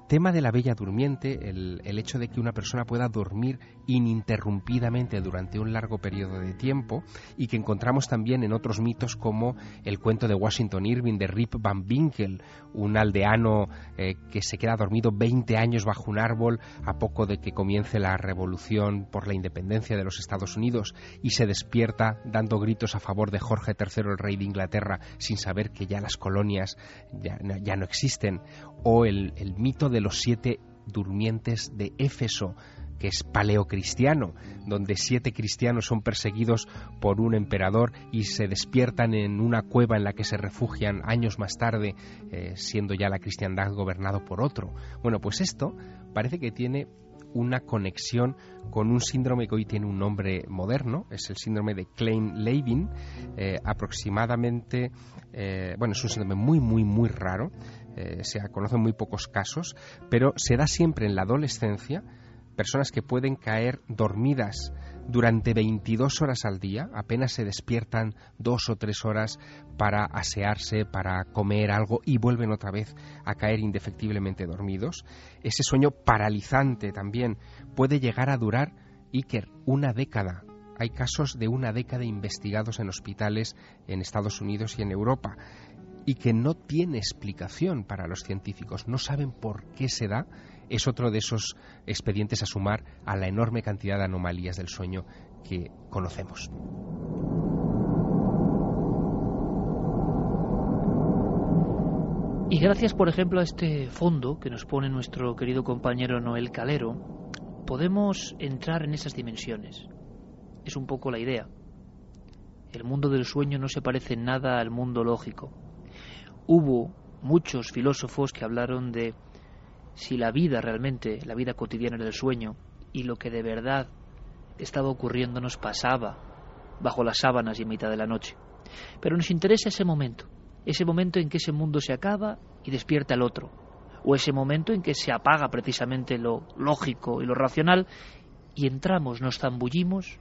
tema de la bella durmiente, el, hecho de que una persona pueda dormir ininterrumpidamente durante un largo periodo de tiempo y que encontramos también en otros mitos como el cuento de Washington Irving de Rip Van Winkle, un aldeano eh, que se queda dormido 20 años bajo un árbol a poco de que comience la revolución por la independencia de los Estados Unidos y se despierta dando gritos a favor de Jorge III, el rey de Inglaterra, sin saber que ya las colonias ya, ya no existen, o el, el mito de los siete durmientes de Éfeso, que es paleocristiano, donde siete cristianos son perseguidos por un emperador y se despiertan en una cueva en la que se refugian años más tarde, eh, siendo ya la cristiandad gobernado por otro. Bueno, pues esto parece que tiene una conexión con un síndrome que hoy tiene un nombre moderno, es el síndrome de Klein-Levin, eh, aproximadamente, eh, bueno, es un síndrome muy, muy, muy raro, se conocen muy pocos casos, pero se da siempre en la adolescencia personas que pueden caer dormidas durante 22 horas al día, apenas se despiertan dos o tres horas para asearse, para comer algo y vuelven otra vez a caer indefectiblemente dormidos. Ese sueño paralizante también puede llegar a durar, Iker, una década. Hay casos de una década investigados en hospitales en Estados Unidos y en Europa y que no tiene explicación para los científicos, no saben por qué se da, es otro de esos expedientes a sumar a la enorme cantidad de anomalías del sueño que conocemos. Y gracias, por ejemplo, a este fondo que nos pone nuestro querido compañero Noel Calero, podemos entrar en esas dimensiones. Es un poco la idea. El mundo del sueño no se parece nada al mundo lógico hubo muchos filósofos que hablaron de si la vida realmente, la vida cotidiana del sueño y lo que de verdad estaba ocurriendo nos pasaba bajo las sábanas y en mitad de la noche. Pero nos interesa ese momento, ese momento en que ese mundo se acaba y despierta el otro, o ese momento en que se apaga precisamente lo lógico y lo racional y entramos, nos zambullimos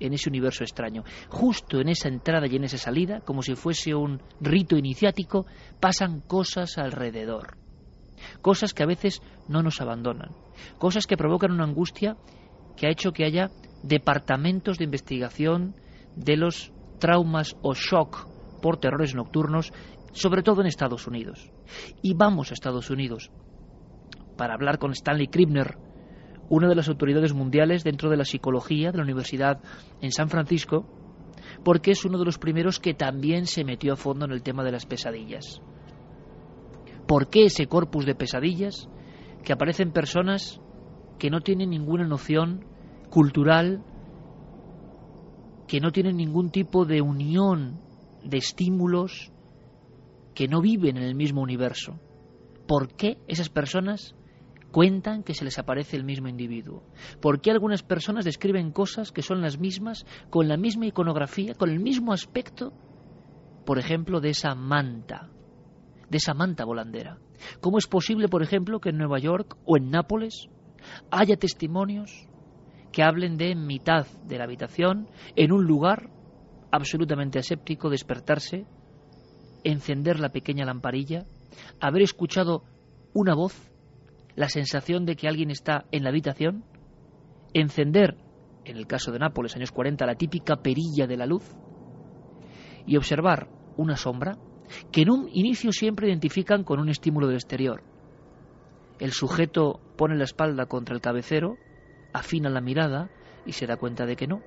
en ese universo extraño. Justo en esa entrada y en esa salida, como si fuese un rito iniciático, pasan cosas alrededor. Cosas que a veces no nos abandonan. Cosas que provocan una angustia que ha hecho que haya departamentos de investigación de los traumas o shock por terrores nocturnos, sobre todo en Estados Unidos. Y vamos a Estados Unidos para hablar con Stanley Kribner, una de las autoridades mundiales dentro de la psicología de la Universidad en San Francisco, porque es uno de los primeros que también se metió a fondo en el tema de las pesadillas. ¿Por qué ese corpus de pesadillas? Que aparecen personas que no tienen ninguna noción cultural, que no tienen ningún tipo de unión de estímulos, que no viven en el mismo universo. ¿Por qué esas personas cuentan que se les aparece el mismo individuo? ¿Por qué algunas personas describen cosas que son las mismas, con la misma iconografía, con el mismo aspecto, por ejemplo, de esa manta, de esa manta volandera? ¿Cómo es posible, por ejemplo, que en Nueva York o en Nápoles haya testimonios que hablen de mitad de la habitación, en un lugar absolutamente aséptico, despertarse, encender la pequeña lamparilla, haber escuchado una voz la sensación de que alguien está en la habitación, encender, en el caso de Nápoles, años 40, la típica perilla de la luz, y observar una sombra que en un inicio siempre identifican con un estímulo del exterior. El sujeto pone la espalda contra el cabecero, afina la mirada y se da cuenta de que no,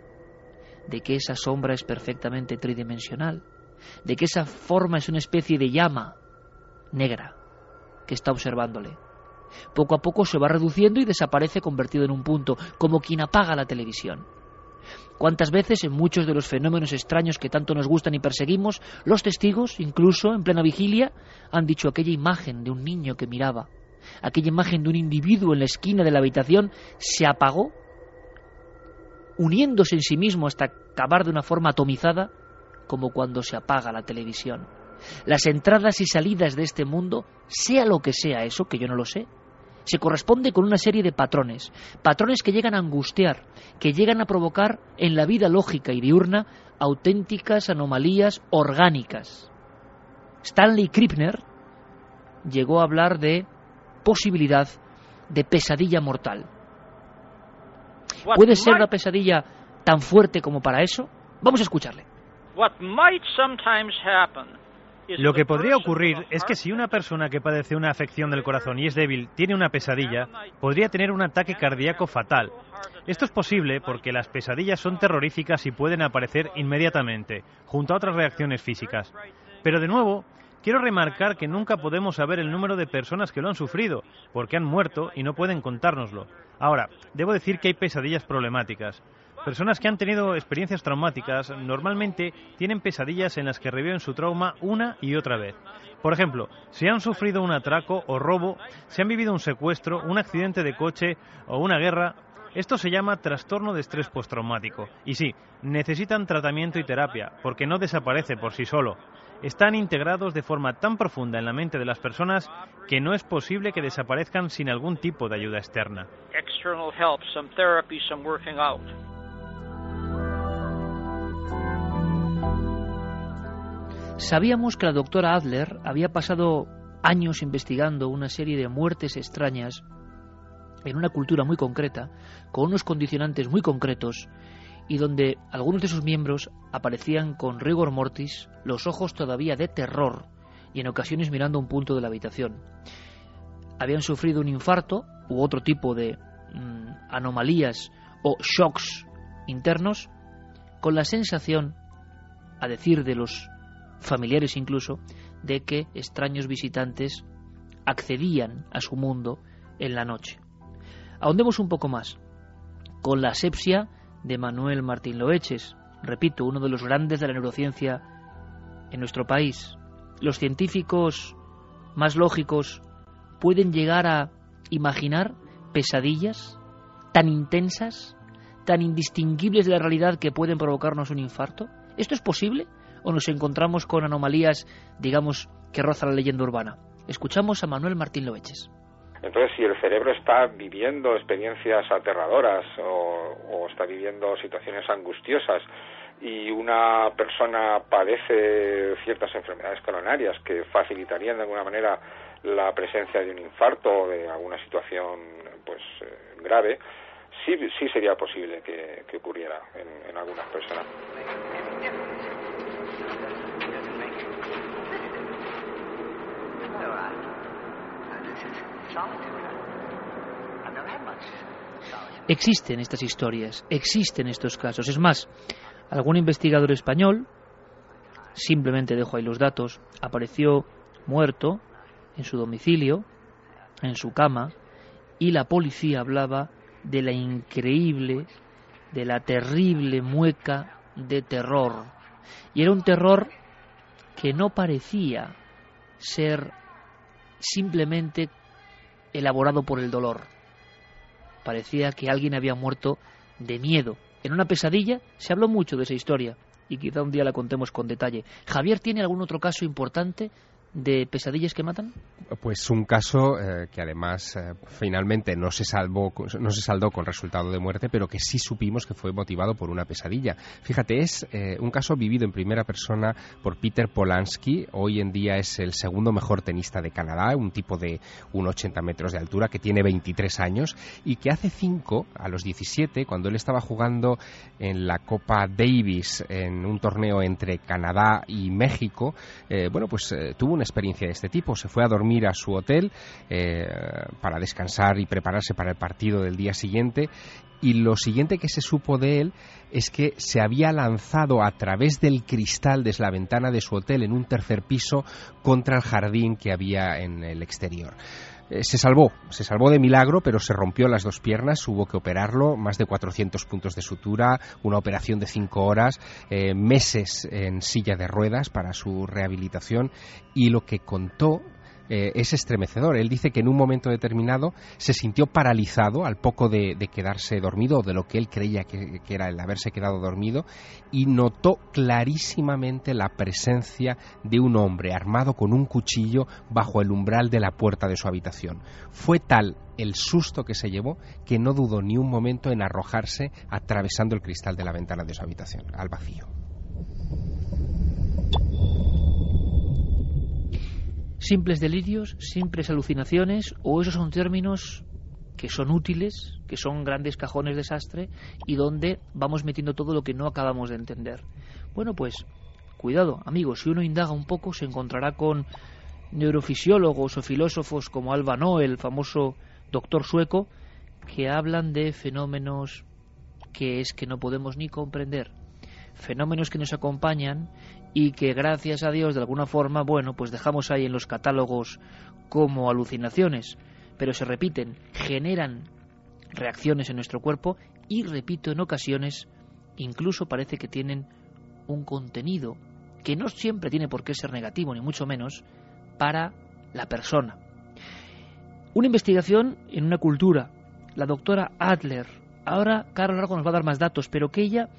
de que esa sombra es perfectamente tridimensional, de que esa forma es una especie de llama negra que está observándole. Poco a poco se va reduciendo y desaparece convertido en un punto, como quien apaga la televisión. ¿Cuántas veces en muchos de los fenómenos extraños que tanto nos gustan y perseguimos, los testigos, incluso en plena vigilia, han dicho aquella imagen de un niño que miraba, aquella imagen de un individuo en la esquina de la habitación, se apagó, uniéndose en sí mismo hasta acabar de una forma atomizada, como cuando se apaga la televisión? Las entradas y salidas de este mundo, sea lo que sea eso, que yo no lo sé, se corresponde con una serie de patrones, patrones que llegan a angustiar, que llegan a provocar en la vida lógica y diurna auténticas anomalías orgánicas. Stanley Krippner llegó a hablar de posibilidad de pesadilla mortal. ¿Puede ser una pesadilla tan fuerte como para eso? Vamos a escucharle. Lo que podría ocurrir es que si una persona que padece una afección del corazón y es débil tiene una pesadilla, podría tener un ataque cardíaco fatal. Esto es posible porque las pesadillas son terroríficas y pueden aparecer inmediatamente, junto a otras reacciones físicas. Pero de nuevo, quiero remarcar que nunca podemos saber el número de personas que lo han sufrido, porque han muerto y no pueden contárnoslo. Ahora, debo decir que hay pesadillas problemáticas. Personas que han tenido experiencias traumáticas normalmente tienen pesadillas en las que reviven su trauma una y otra vez. Por ejemplo, si han sufrido un atraco o robo, si han vivido un secuestro, un accidente de coche o una guerra, esto se llama trastorno de estrés postraumático. Y sí, necesitan tratamiento y terapia, porque no desaparece por sí solo. Están integrados de forma tan profunda en la mente de las personas que no es posible que desaparezcan sin algún tipo de ayuda externa. Sabíamos que la doctora Adler había pasado años investigando una serie de muertes extrañas en una cultura muy concreta, con unos condicionantes muy concretos, y donde algunos de sus miembros aparecían con rigor mortis, los ojos todavía de terror, y en ocasiones mirando un punto de la habitación. Habían sufrido un infarto u otro tipo de mm, anomalías o shocks internos, con la sensación, a decir de los familiares incluso, de que extraños visitantes accedían a su mundo en la noche. Ahondemos un poco más con la asepsia de Manuel Martín Loeches, repito, uno de los grandes de la neurociencia en nuestro país. Los científicos más lógicos pueden llegar a imaginar pesadillas tan intensas, tan indistinguibles de la realidad que pueden provocarnos un infarto. ¿Esto es posible? O nos encontramos con anomalías, digamos, que rozan la leyenda urbana. Escuchamos a Manuel Martín Loeches. Entonces, si el cerebro está viviendo experiencias aterradoras o, está viviendo situaciones angustiosas y una persona padece ciertas enfermedades coronarias que facilitarían de alguna manera la presencia de un infarto o de alguna situación pues eh, grave, sí, sí sería posible que, ocurriera en, en algunas personas. Existen estas historias, existen estos casos. Es más, Algún investigador español, simplemente dejo ahí los datos, apareció muerto en su domicilio, en su cama, y la policía hablaba de la increíble, de la terrible mueca de terror. Y era un terror que no parecía ser simplemente elaborado por el dolor. Parecía que alguien había muerto de miedo. En una pesadilla se habló mucho de esa historia y quizá un día la contemos con detalle. Javier, ¿tiene algún otro caso importante de pesadillas que matan? Pues un caso eh, que además eh, finalmente no se salvó, no se saldó con resultado de muerte, pero que sí supimos que fue motivado por una pesadilla. Fíjate, es eh, un caso vivido en primera persona por Peter Polanski. Hoy en día es el segundo mejor tenista de Canadá, un tipo de 1,80 metros de altura que tiene 23 años y que hace 5, a los 17, cuando él estaba jugando en la Copa Davis en un torneo entre Canadá y México, bueno, pues tuvo una experiencia de este tipo. Se fue a dormir a su hotel eh, para descansar y prepararse para el partido del día siguiente y lo siguiente que se supo de él es que se había lanzado a través del cristal desde la ventana de su hotel en un tercer piso contra el jardín que había en el exterior. Eh, se salvó, se salvó de milagro, pero se rompió las dos piernas, hubo que operarlo, más de 400 puntos de sutura, una operación de cinco horas, eh, meses en silla de ruedas para su rehabilitación y lo que contó eh, es estremecedor. Él dice que en un momento determinado se sintió paralizado al poco de, quedarse dormido o de lo que él creía que, era el haberse quedado dormido y notó clarísimamente la presencia de un hombre armado con un cuchillo bajo el umbral de la puerta de su habitación. Fue tal el susto que se llevó que no dudó ni un momento en arrojarse atravesando el cristal de la ventana de su habitación al vacío. Simples delirios, simples alucinaciones, o esos son términos que son útiles, que son grandes cajones de sastre y donde vamos metiendo todo lo que no acabamos de entender. Bueno, pues cuidado, amigos, si uno indaga un poco se encontrará con neurofisiólogos o filósofos como Alba Noel, el famoso doctor sueco, que hablan de fenómenos que es que no podemos ni comprender, fenómenos que nos acompañan y que gracias a Dios de alguna forma, bueno, pues dejamos ahí en los catálogos como alucinaciones, pero se repiten, generan reacciones en nuestro cuerpo y, repito, en ocasiones incluso parece que tienen un contenido que no siempre tiene por qué ser negativo, ni mucho menos, para la persona. Una investigación en una cultura, la doctora Adler, ahora Carlos Largo nos va a dar más datos, pero que ella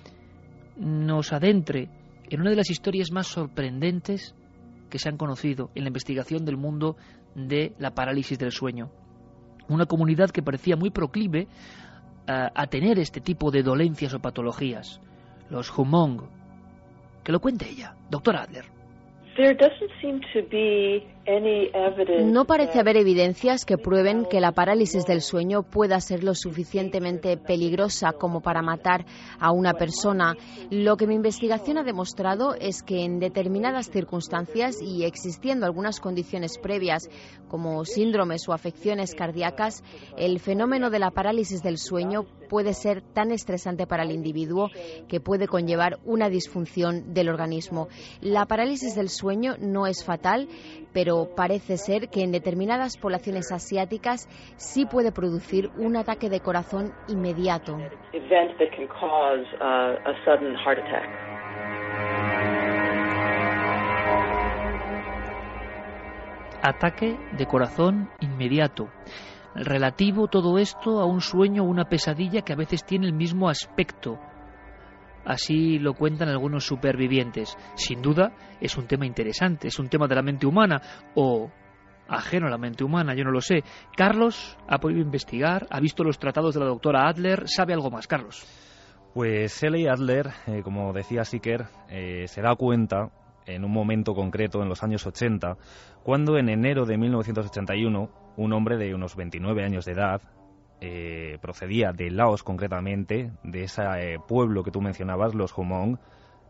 nos adentre en una de las historias más sorprendentes que se han conocido en la investigación del mundo de la parálisis del sueño. Una comunidad que parecía muy proclive eh, a tener este tipo de dolencias o patologías, los Humong. Que lo cuente ella, doctor Adler. No parece haber evidencias que prueben que la parálisis del sueño pueda ser lo suficientemente peligrosa como para matar a una persona. Lo que mi investigación ha demostrado es que en determinadas circunstancias y existiendo algunas condiciones previas como síndromes o afecciones cardíacas, el fenómeno de la parálisis del sueño puede ser tan estresante para el individuo que puede conllevar una disfunción del organismo. La parálisis del sueño no es fatal, pero parece ser que en determinadas poblaciones asiáticas sí puede producir un ataque de corazón inmediato. Ataque de corazón inmediato. Relativo todo esto a un sueño o una pesadilla que a veces tiene el mismo aspecto Así lo cuentan algunos supervivientes. Sin duda es un tema interesante, es un tema de la mente humana o ajeno a la mente humana, yo no lo sé. Carlos ha podido investigar, ha visto los tratados de la doctora Adler, sabe algo más, Carlos. Pues Shelley Adler, eh, como decía Siker, eh, se da cuenta en un momento concreto, en los años 80, cuando en enero de 1981 un hombre de unos 29 años de edad, eh, procedía de Laos concretamente, de ese eh, pueblo que tú mencionabas, los Humong,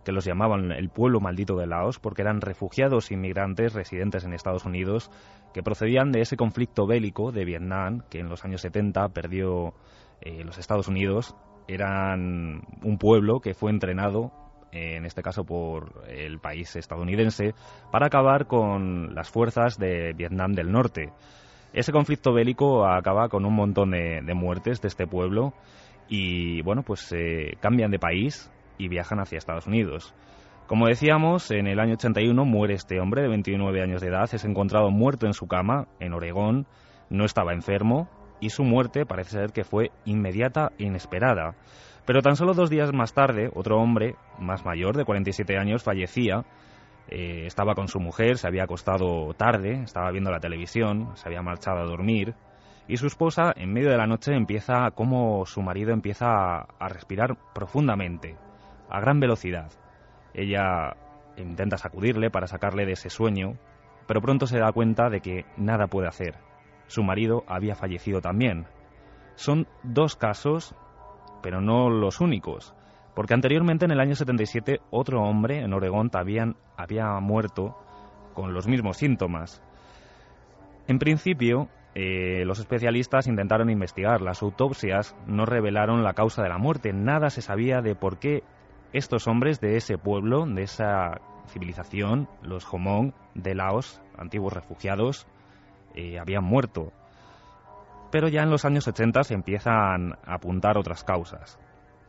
que los llamaban el pueblo maldito de Laos, porque eran refugiados inmigrantes residentes en Estados Unidos, que procedían de ese conflicto bélico de Vietnam, que en los años 70 perdió eh, los Estados Unidos. Eran un pueblo que fue entrenado en este caso por el país estadounidense, para acabar con las fuerzas de Vietnam del Norte. Ese conflicto bélico acaba con un montón de, muertes de este pueblo y, bueno, pues eh, cambian de país y viajan hacia Estados Unidos. Como decíamos, en el año 81 muere este hombre de 29 años de edad, es encontrado muerto en su cama, en Oregón, no estaba enfermo y su muerte parece ser que fue inmediata e inesperada. Pero tan solo dos días más tarde, otro hombre, más mayor, de 47 años, fallecía. Eh, estaba con su mujer, se había acostado tarde, estaba viendo la televisión, se había marchado a dormir. Y su esposa, en medio de la noche, empieza, como su marido empieza a respirar profundamente, a gran velocidad. Ella intenta sacudirle para sacarle de ese sueño, pero pronto se da cuenta de que nada puede hacer. Su marido había fallecido también. Son dos casos pero no los únicos, porque anteriormente en el año 77 otro hombre en Oregón habían, había muerto con los mismos síntomas. En principio, eh, los especialistas intentaron investigar. Las autopsias no revelaron la causa de la muerte. Nada se sabía de por qué estos hombres de ese pueblo, de esa civilización, los Hmong de Laos, antiguos refugiados, eh, habían muerto pero ya en los años 80 se empiezan a apuntar otras causas.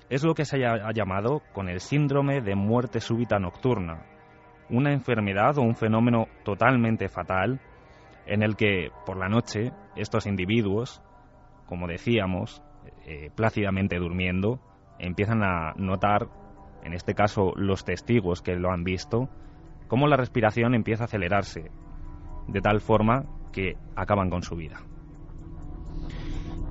Es lo que se ha llamado con el síndrome de muerte súbita nocturna, una enfermedad o un fenómeno totalmente fatal en el que por la noche estos individuos, como decíamos, eh, plácidamente durmiendo, empiezan a notar, en este caso los testigos que lo han visto, cómo la respiración empieza a acelerarse, de tal forma que acaban con su vida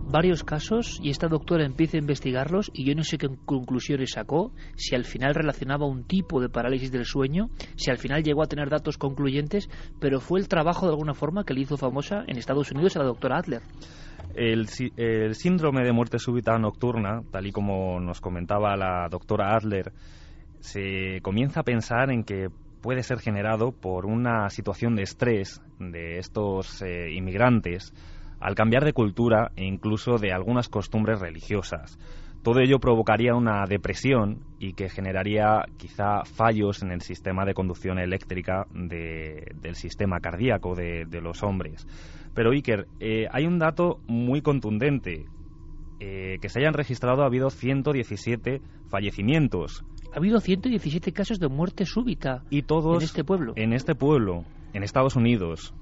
varios casos y esta doctora empieza a investigarlos y yo no sé qué conclusiones sacó, si al final relacionaba un tipo de parálisis del sueño, si al final llegó a tener datos concluyentes, pero fue el trabajo de alguna forma que le hizo famosa en Estados Unidos a la doctora Adler. El, el síndrome de muerte súbita nocturna, tal y como nos comentaba la doctora Adler, se comienza a pensar en que puede ser generado por una situación de estrés de estos eh, inmigrantes al cambiar de cultura e incluso de algunas costumbres religiosas. Todo ello provocaría una depresión y que generaría quizá fallos en el sistema de conducción eléctrica del sistema cardíaco de, los hombres. Pero Iker, eh, hay un dato muy contundente. Eh, que se hayan registrado ha habido 117 fallecimientos. Ha habido 117 casos de muerte súbita y todos en este pueblo. En este pueblo, en Estados Unidos.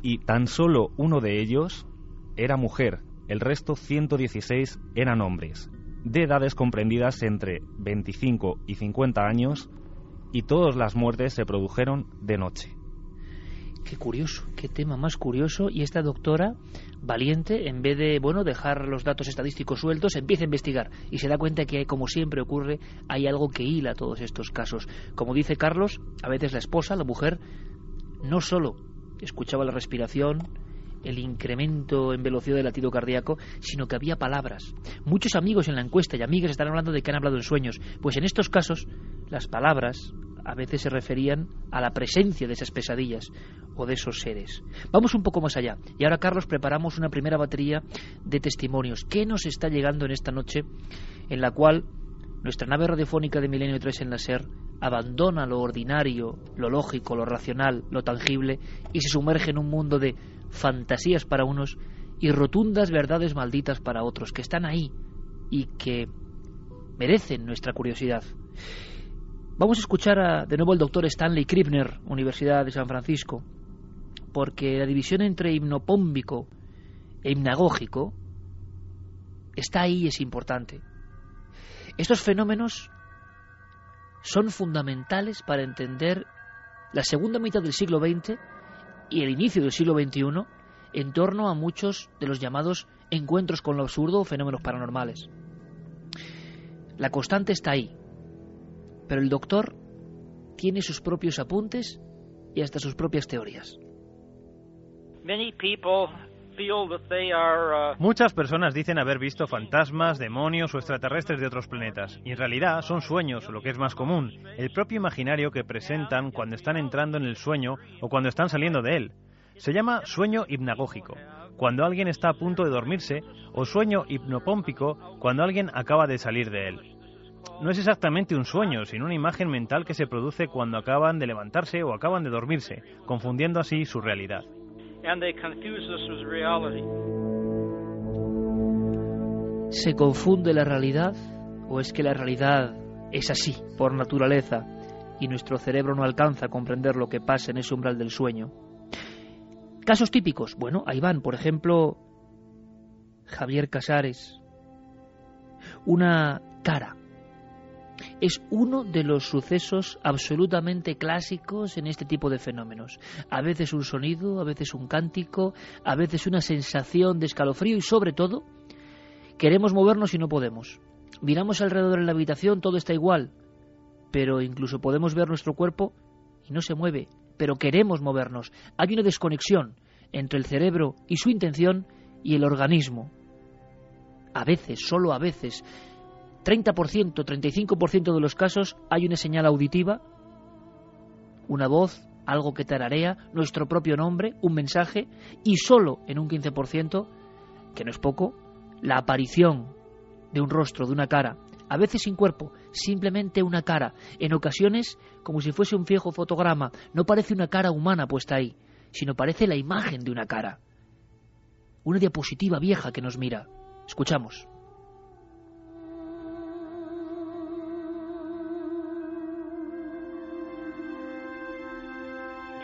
Y tan solo uno de ellos era mujer, el resto 116 eran hombres, de edades comprendidas entre 25 y 50 años, y todas las muertes se produjeron de noche. Qué curioso, qué tema más curioso. Y esta doctora, valiente, en vez de bueno dejar los datos estadísticos sueltos, empieza a investigar y se da cuenta que, como siempre ocurre, hay algo que hila todos estos casos. Como dice Carlos, a veces la esposa, la mujer, no solo escuchaba la respiración, el incremento en velocidad del latido cardíaco, sino que había palabras. Muchos amigos en la encuesta y amigas están hablando de que han hablado en sueños, pues en estos casos las palabras a veces se referían a la presencia de esas pesadillas o de esos seres. Vamos un poco más allá. Y ahora, Carlos, preparamos una primera batería de testimonios. ¿Qué nos está llegando en esta noche en la cual nuestra nave radiofónica de Milenio 3 en la SER abandona lo ordinario, lo lógico, lo racional, lo tangible y se sumerge en un mundo de fantasías para unos y rotundas verdades malditas para otros, que están ahí y que merecen nuestra curiosidad. Vamos a escuchar de nuevo al doctor Stanley Krippner, Universidad de San Francisco, porque la división entre hipnopómbico e hipnagógico está ahí y es importante. Estos fenómenos son fundamentales para entender la segunda mitad del siglo XX y el inicio del siglo XXI en torno a muchos de los llamados encuentros con lo absurdo o fenómenos paranormales. La constante está ahí, pero el doctor tiene sus propios apuntes y hasta sus propias teorías. Muchas personas dicen haber visto fantasmas, demonios o extraterrestres de otros planetas, y en realidad son sueños, lo que es más común, el propio imaginario que presentan cuando están entrando en el sueño o cuando están saliendo de él. Se llama sueño hipnagógico, cuando alguien está a punto de dormirse, o sueño hipnopómpico, cuando alguien acaba de salir de él. no es exactamente un sueño, sino una imagen mental que se produce cuando acaban de levantarse o acaban de dormirse, confundiendo así su realidad. ¿Se confunde la realidad o es que la realidad es así por naturaleza y nuestro cerebro no alcanza a comprender lo que pasa en ese umbral del sueño? Casos típicos. Bueno, ahí van, por ejemplo, Javier Casares. Una cara. Es uno de los sucesos absolutamente clásicos en este tipo de fenómenos. A veces un sonido, a veces un cántico, a veces una sensación de escalofrío y sobre todo queremos movernos y no podemos. Miramos alrededor en la habitación, todo está igual, pero incluso podemos ver nuestro cuerpo y no se mueve, pero queremos movernos. Hay una desconexión entre el cerebro y su intención y el organismo. A veces, solo a veces, 30%, 35% de los casos hay una señal auditiva, una voz, algo que tararea, nuestro propio nombre, un mensaje, y solo en un 15%, que no es poco, la aparición de un rostro, de una cara, a veces sin cuerpo, simplemente una cara, en ocasiones como si fuese un viejo fotograma, no parece una cara humana puesta ahí, sino parece la imagen de una cara, una diapositiva vieja que nos mira. Escuchamos.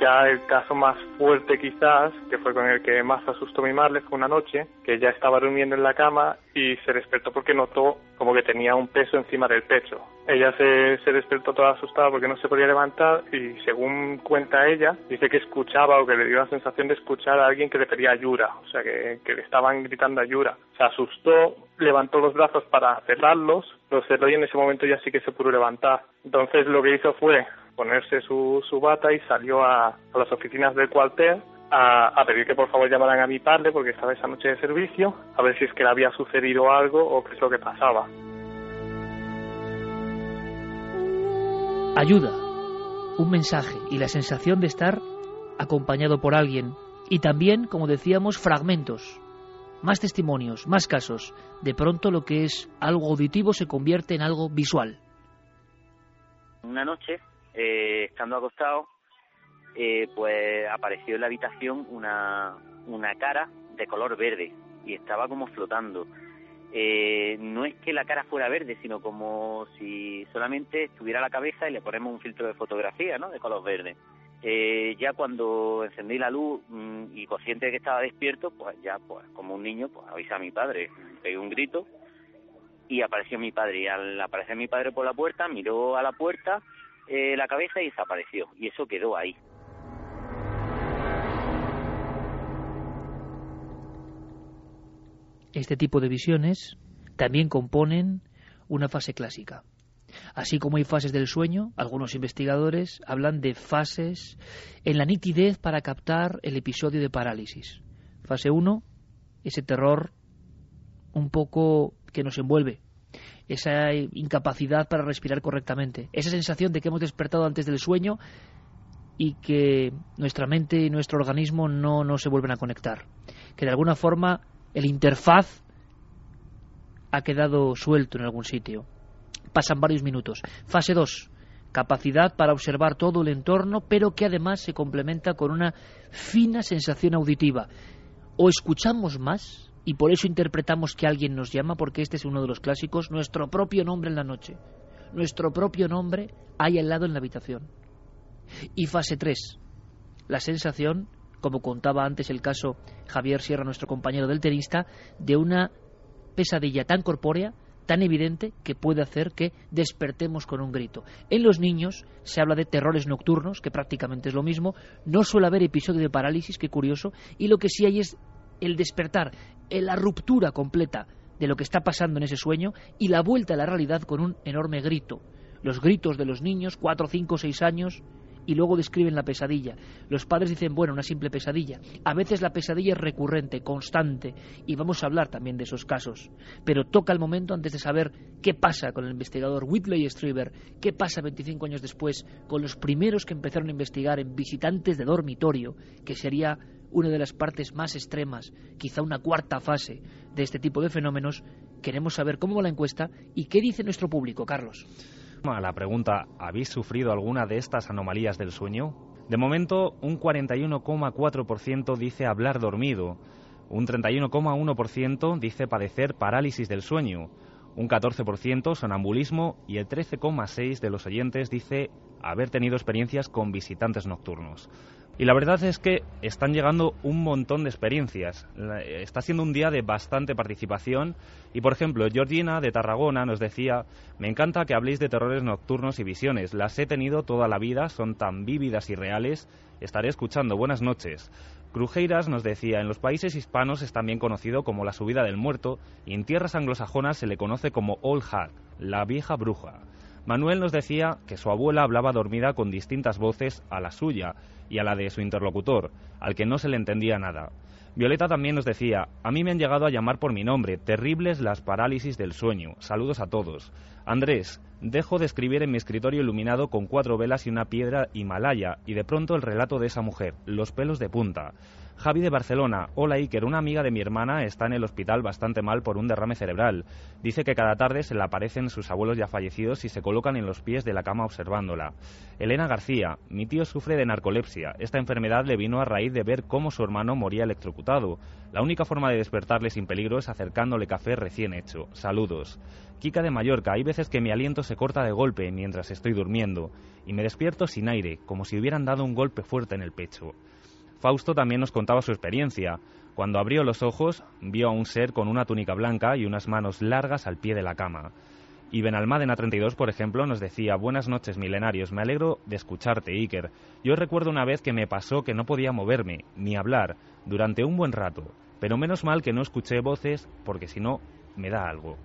Ya el caso más fuerte quizás, que fue con el que más asustó mi madre, fue una noche que ya estaba durmiendo en la cama y se despertó porque notó como que tenía un peso encima del pecho. Ella se, se despertó toda asustada porque no se podía levantar y según cuenta ella, dice que escuchaba o que le dio la sensación de escuchar a alguien que le pedía ayuda, o sea que, que le estaban gritando ayuda. Se asustó, levantó los brazos para cerrarlos, los cerró y en ese momento ya sí que se pudo levantar. Entonces lo que hizo fue ponerse su, su bata y salió a, a las oficinas del cuartel a, a, pedir que por favor llamaran a mi padre porque estaba esa noche de servicio, a ver si es que le había sucedido algo o qué es lo que pasaba. Ayuda, un mensaje y la sensación de estar acompañado por alguien. Y también, como decíamos, fragmentos, más testimonios, más casos. De pronto lo que es algo auditivo se convierte en algo visual. Una noche eh, estando acostado, eh, pues apareció en la habitación una, una cara de color verde y estaba como flotando. Eh, no es que la cara fuera verde, sino como si solamente estuviera la cabeza y le ponemos un filtro de fotografía, ¿no? De color verde. Eh, ya cuando encendí la luz mmm, y consciente de que estaba despierto, pues ya, pues como un niño, pues avisé a mi padre, pegué un grito y apareció mi padre. Y al aparecer mi padre por la puerta, miró a la puerta eh, la cabeza y desapareció. Y eso quedó ahí. Este tipo de visiones también componen una fase clásica. Así como hay fases del sueño, algunos investigadores hablan de fases en la nitidez para captar el episodio de parálisis. Fase 1, ese terror un poco que nos envuelve, esa incapacidad para respirar correctamente, esa sensación de que hemos despertado antes del sueño y que nuestra mente y nuestro organismo no, no se vuelven a conectar, que de alguna forma el interfaz ha quedado suelto en algún sitio. Pasan varios minutos. Fase 2. Capacidad para observar todo el entorno, pero que además se complementa con una fina sensación auditiva. O escuchamos más y por eso interpretamos que alguien nos llama, porque este es uno de los clásicos, nuestro propio nombre en la noche. Nuestro propio nombre hay al lado en la habitación. Y fase 3. La sensación, como contaba antes el caso Javier Sierra, nuestro compañero del tenista, de una pesadilla tan corpórea, tan evidente, que puede hacer que despertemos con un grito. En los niños se habla de terrores nocturnos, que prácticamente es lo mismo. No suele haber episodio de parálisis, qué curioso, y lo que sí hay es el despertar, la ruptura completa de lo que está pasando en ese sueño y la vuelta a la realidad con un enorme grito. Los gritos de los niños, cuatro, cinco, seis años, y luego describen la pesadilla. Los padres dicen, bueno, una simple pesadilla. A veces la pesadilla es recurrente, constante, y vamos a hablar también de esos casos. Pero toca el momento antes de saber qué pasa con el investigador Whitley Strieber, qué pasa 25 años después con los primeros que empezaron a investigar en visitantes de dormitorio, que sería una de las partes más extremas, quizá una cuarta fase de este tipo de fenómenos. Queremos saber cómo va la encuesta y qué dice nuestro público, Carlos. A la pregunta, ¿habéis sufrido alguna de estas anomalías del sueño? De momento, un 41,4% dice hablar dormido, un 31,1% dice padecer parálisis del sueño, un 14% sonambulismo y el 13,6% de los oyentes dice haber tenido experiencias con visitantes nocturnos. Y la verdad es que están llegando un montón de experiencias. Está siendo un día de bastante participación. Y por ejemplo, Georgina de Tarragona nos decía, me encanta que habléis de terrores nocturnos y visiones. Las he tenido toda la vida, son tan vívidas y reales. Estaré escuchando. Buenas noches. Crujeiras nos decía, en los países hispanos es también conocido como la subida del muerto y en tierras anglosajonas se le conoce como Old Hag, la vieja bruja. Manuel nos decía que su abuela hablaba dormida con distintas voces a la suya y a la de su interlocutor, al que no se le entendía nada. Violeta también nos decía, a mí me han llegado a llamar por mi nombre, terribles las parálisis del sueño. Saludos a todos. Andrés, dejo de escribir en mi escritorio iluminado con cuatro velas y una piedra Himalaya, y de pronto el relato de esa mujer, los pelos de punta. Javi de Barcelona, hola Iker, una amiga de mi hermana está en el hospital bastante mal por un derrame cerebral. Dice que cada tarde se le aparecen sus abuelos ya fallecidos y se colocan en los pies de la cama observándola. Elena García, mi tío sufre de narcolepsia. Esta enfermedad le vino a raíz de ver cómo su hermano moría electrocutado. La única forma de despertarle sin peligro es acercándole café recién hecho. Saludos. Kika de Mallorca, hay veces que mi aliento se corta de golpe mientras estoy durmiendo y me despierto sin aire, como si hubieran dado un golpe fuerte en el pecho. Fausto también nos contaba su experiencia. Cuando abrió los ojos, vio a un ser con una túnica blanca y unas manos largas al pie de la cama. Y Benalmádena 32, por ejemplo, nos decía, Buenas noches, milenarios, me alegro de escucharte, Iker. Yo recuerdo una vez que me pasó que no podía moverme, ni hablar, durante un buen rato, pero menos mal que no escuché voces, porque si no, me da algo.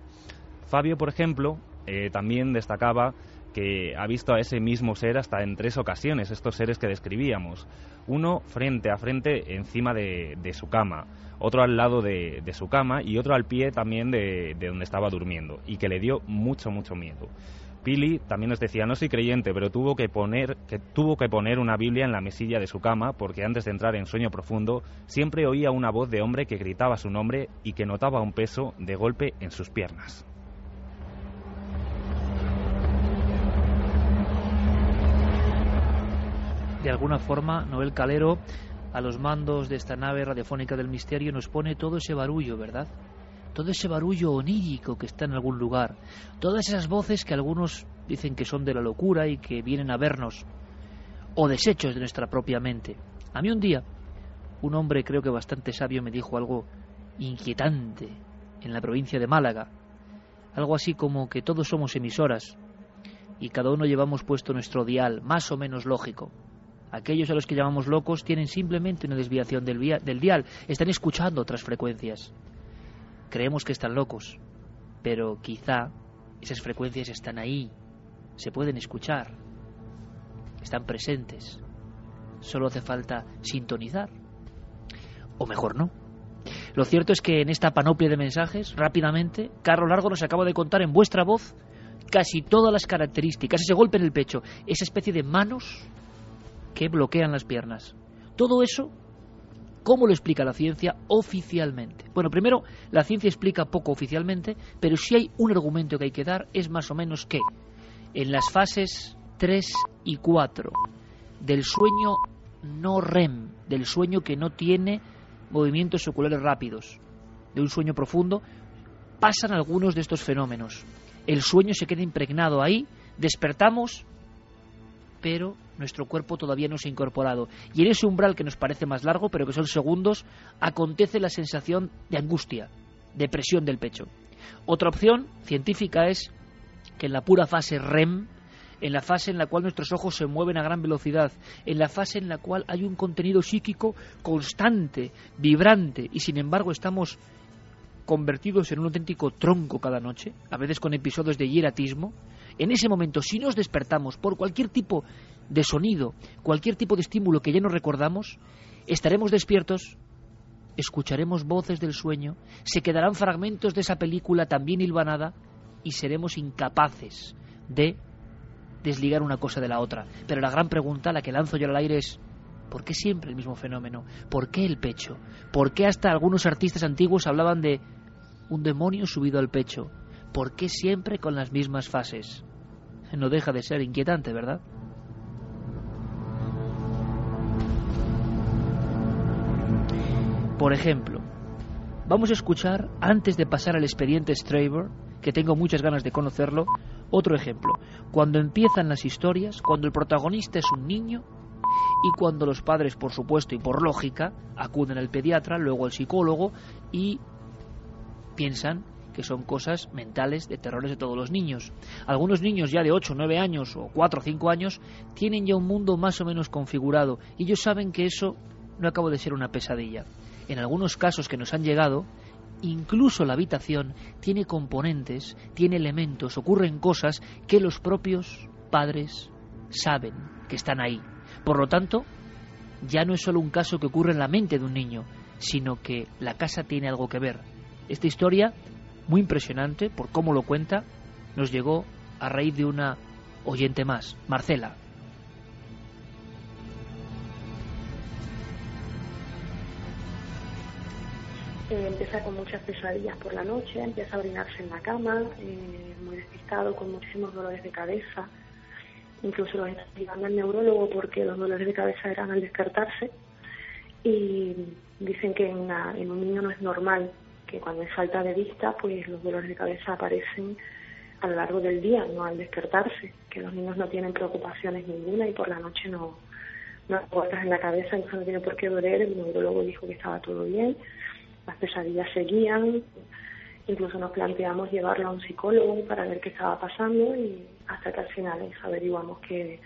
Fabio, por ejemplo, eh, también destacaba que ha visto a ese mismo ser hasta en tres ocasiones, estos seres que describíamos. Uno frente a frente encima de, su cama, otro al lado de, su cama y otro al pie también de, donde estaba durmiendo, y que le dio mucho, mucho miedo. Pili también nos decía, no soy creyente, pero tuvo que, poner, que tuvo que poner una Biblia en la mesilla de su cama porque antes de entrar en sueño profundo siempre oía una voz de hombre que gritaba su nombre y que notaba un peso de golpe en sus piernas. De alguna forma Noel Calero a los mandos de esta nave radiofónica del misterio nos pone todo ese barullo, ¿verdad? Todo ese barullo onírico que está en algún lugar, todas esas voces que algunos dicen que son de la locura y que vienen a vernos, o desechos de nuestra propia mente. A mí un día, un hombre creo que bastante sabio me dijo algo inquietante en la provincia de Málaga, algo así como que todos somos emisoras y cada uno llevamos puesto nuestro dial, más o menos lógico. Aquellos a los que llamamos locos tienen simplemente una desviación del, del dial, están escuchando otras frecuencias. Creemos que están locos, pero quizá esas frecuencias están ahí, se pueden escuchar, están presentes. Solo hace falta sintonizar. O mejor no. Lo cierto es que en esta panoplia de mensajes, rápidamente, Carlos Largo nos acaba de contar en vuestra voz casi todas las características, ese golpe en el pecho, esa especie de manos que bloquean las piernas. Todo eso, ¿cómo lo explica la ciencia oficialmente? Bueno, primero, la ciencia explica poco oficialmente, pero si hay un argumento que hay que dar es más o menos que en las fases 3 y 4 del sueño no REM, del sueño que no tiene movimientos oculares rápidos, de un sueño profundo, pasan algunos de estos fenómenos. El sueño se queda impregnado ahí, despertamos pero nuestro cuerpo todavía no se ha incorporado. Y en ese umbral que nos parece más largo, pero que son segundos, acontece la sensación de angustia, de presión del pecho. Otra opción científica es que en la pura fase REM, en la fase en la cual nuestros ojos se mueven a gran velocidad, en la fase en la cual hay un contenido psíquico constante, vibrante, y sin embargo estamos convertidos en un auténtico tronco cada noche, a veces con episodios de hieratismo, en ese momento, si nos despertamos por cualquier tipo de sonido, cualquier tipo de estímulo que ya no recordamos, estaremos despiertos, escucharemos voces del sueño, se quedarán fragmentos de esa película también hilvanada y seremos incapaces de desligar una cosa de la otra. Pero la gran pregunta, la que lanzo yo al aire es, ¿por qué siempre el mismo fenómeno? ¿Por qué el pecho? ¿Por qué hasta algunos artistas antiguos hablaban de un demonio subido al pecho? ¿Por qué siempre con las mismas fases? No deja de ser inquietante, ¿verdad? Por ejemplo, vamos a escuchar, antes de pasar al expediente Straver, que tengo muchas ganas de conocerlo, otro ejemplo. Cuando empiezan las historias, cuando el protagonista es un niño y cuando los padres, por supuesto y por lógica, acuden al pediatra, luego al psicólogo y piensan que son cosas mentales de terrores de todos los niños. Algunos niños ya de 8, 9 años o 4 o 5 años tienen ya un mundo más o menos configurado y ellos saben que eso no acaba de ser una pesadilla. En algunos casos que nos han llegado, incluso la habitación tiene componentes, tiene elementos, ocurren cosas que los propios padres saben que están ahí. Por lo tanto, ya no es solo un caso que ocurre en la mente de un niño, sino que la casa tiene algo que ver. Esta historia, muy impresionante por cómo lo cuenta, nos llegó a raíz de una oyente más, Marcela. Eh, empieza con muchas pesadillas por la noche, empieza a orinarse en la cama, eh, muy despistado, con muchísimos dolores de cabeza. Incluso lo está llevando al neurólogo porque los dolores de cabeza eran al descartarse. Y dicen que en, en un niño no es normal, que cuando hay falta de vista, pues los dolores de cabeza aparecen a lo largo del día, no al despertarse, que los niños no tienen preocupaciones ninguna y por la noche no, no hay en la cabeza, entonces no tiene por qué doler, el neurólogo dijo que estaba todo bien las pesadillas seguían, incluso nos planteamos llevarlo a un psicólogo para ver qué estaba pasando y hasta que al final averiguamos que,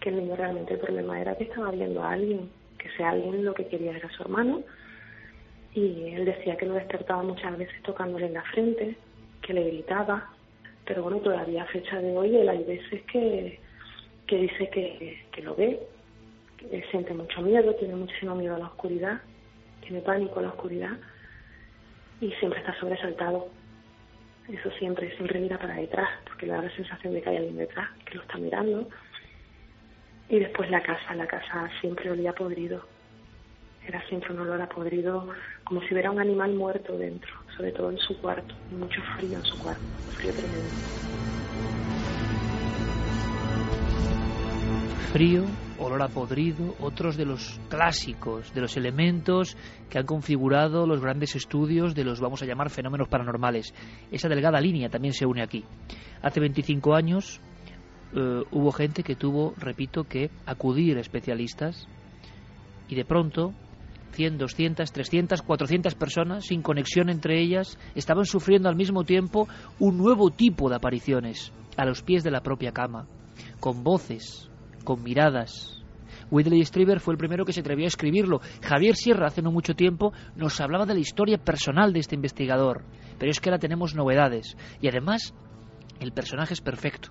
que el niño realmente el problema era que estaba viendo a alguien, que ese alguien lo que quería era su hermano. Y él decía que lo despertaba muchas veces tocándole en la frente, que le gritaba, pero bueno, todavía a fecha de hoy él hay veces que, que dice que, que lo ve, que siente mucho miedo, tiene muchísimo miedo a la oscuridad tiene pánico a la oscuridad y siempre está sobresaltado. Eso siempre, siempre mira para detrás, porque le da la sensación de que hay alguien detrás, que lo está mirando. Y después la casa, la casa siempre olía podrido. Era siempre un olor a podrido, como si hubiera un animal muerto dentro, sobre todo en su cuarto, mucho frío en su cuarto, frío tremendo. Frío, olor a podrido, otros de los clásicos, de los elementos que han configurado los grandes estudios de los, vamos a llamar, fenómenos paranormales. Esa delgada línea también se une aquí. Hace 25 años eh, hubo gente que tuvo, repito, que acudir a especialistas y de pronto 100, 200, 300, 400 personas sin conexión entre ellas estaban sufriendo al mismo tiempo un nuevo tipo de apariciones a los pies de la propia cama, con voces, con miradas. Whitley Strieber fue el primero que se atrevió a escribirlo. Javier Sierra, hace no mucho tiempo, nos hablaba de la historia personal de este investigador. Pero es que ahora tenemos novedades. Y además, el personaje es perfecto.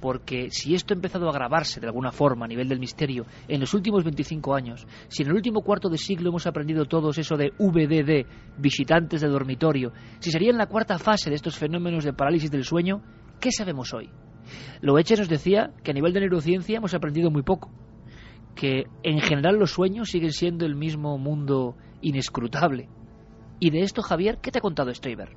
Porque si esto ha empezado a agravarse de alguna forma a nivel del misterio en los últimos 25 años, si en el último cuarto de siglo hemos aprendido todos eso de VDD, visitantes de dormitorio, si sería en la cuarta fase de estos fenómenos de parálisis del sueño, ¿qué sabemos hoy? Loeche nos decía que a nivel de neurociencia hemos aprendido muy poco, que en general los sueños siguen siendo el mismo mundo inescrutable. Y de esto, Javier, ¿qué te ha contado Stryber?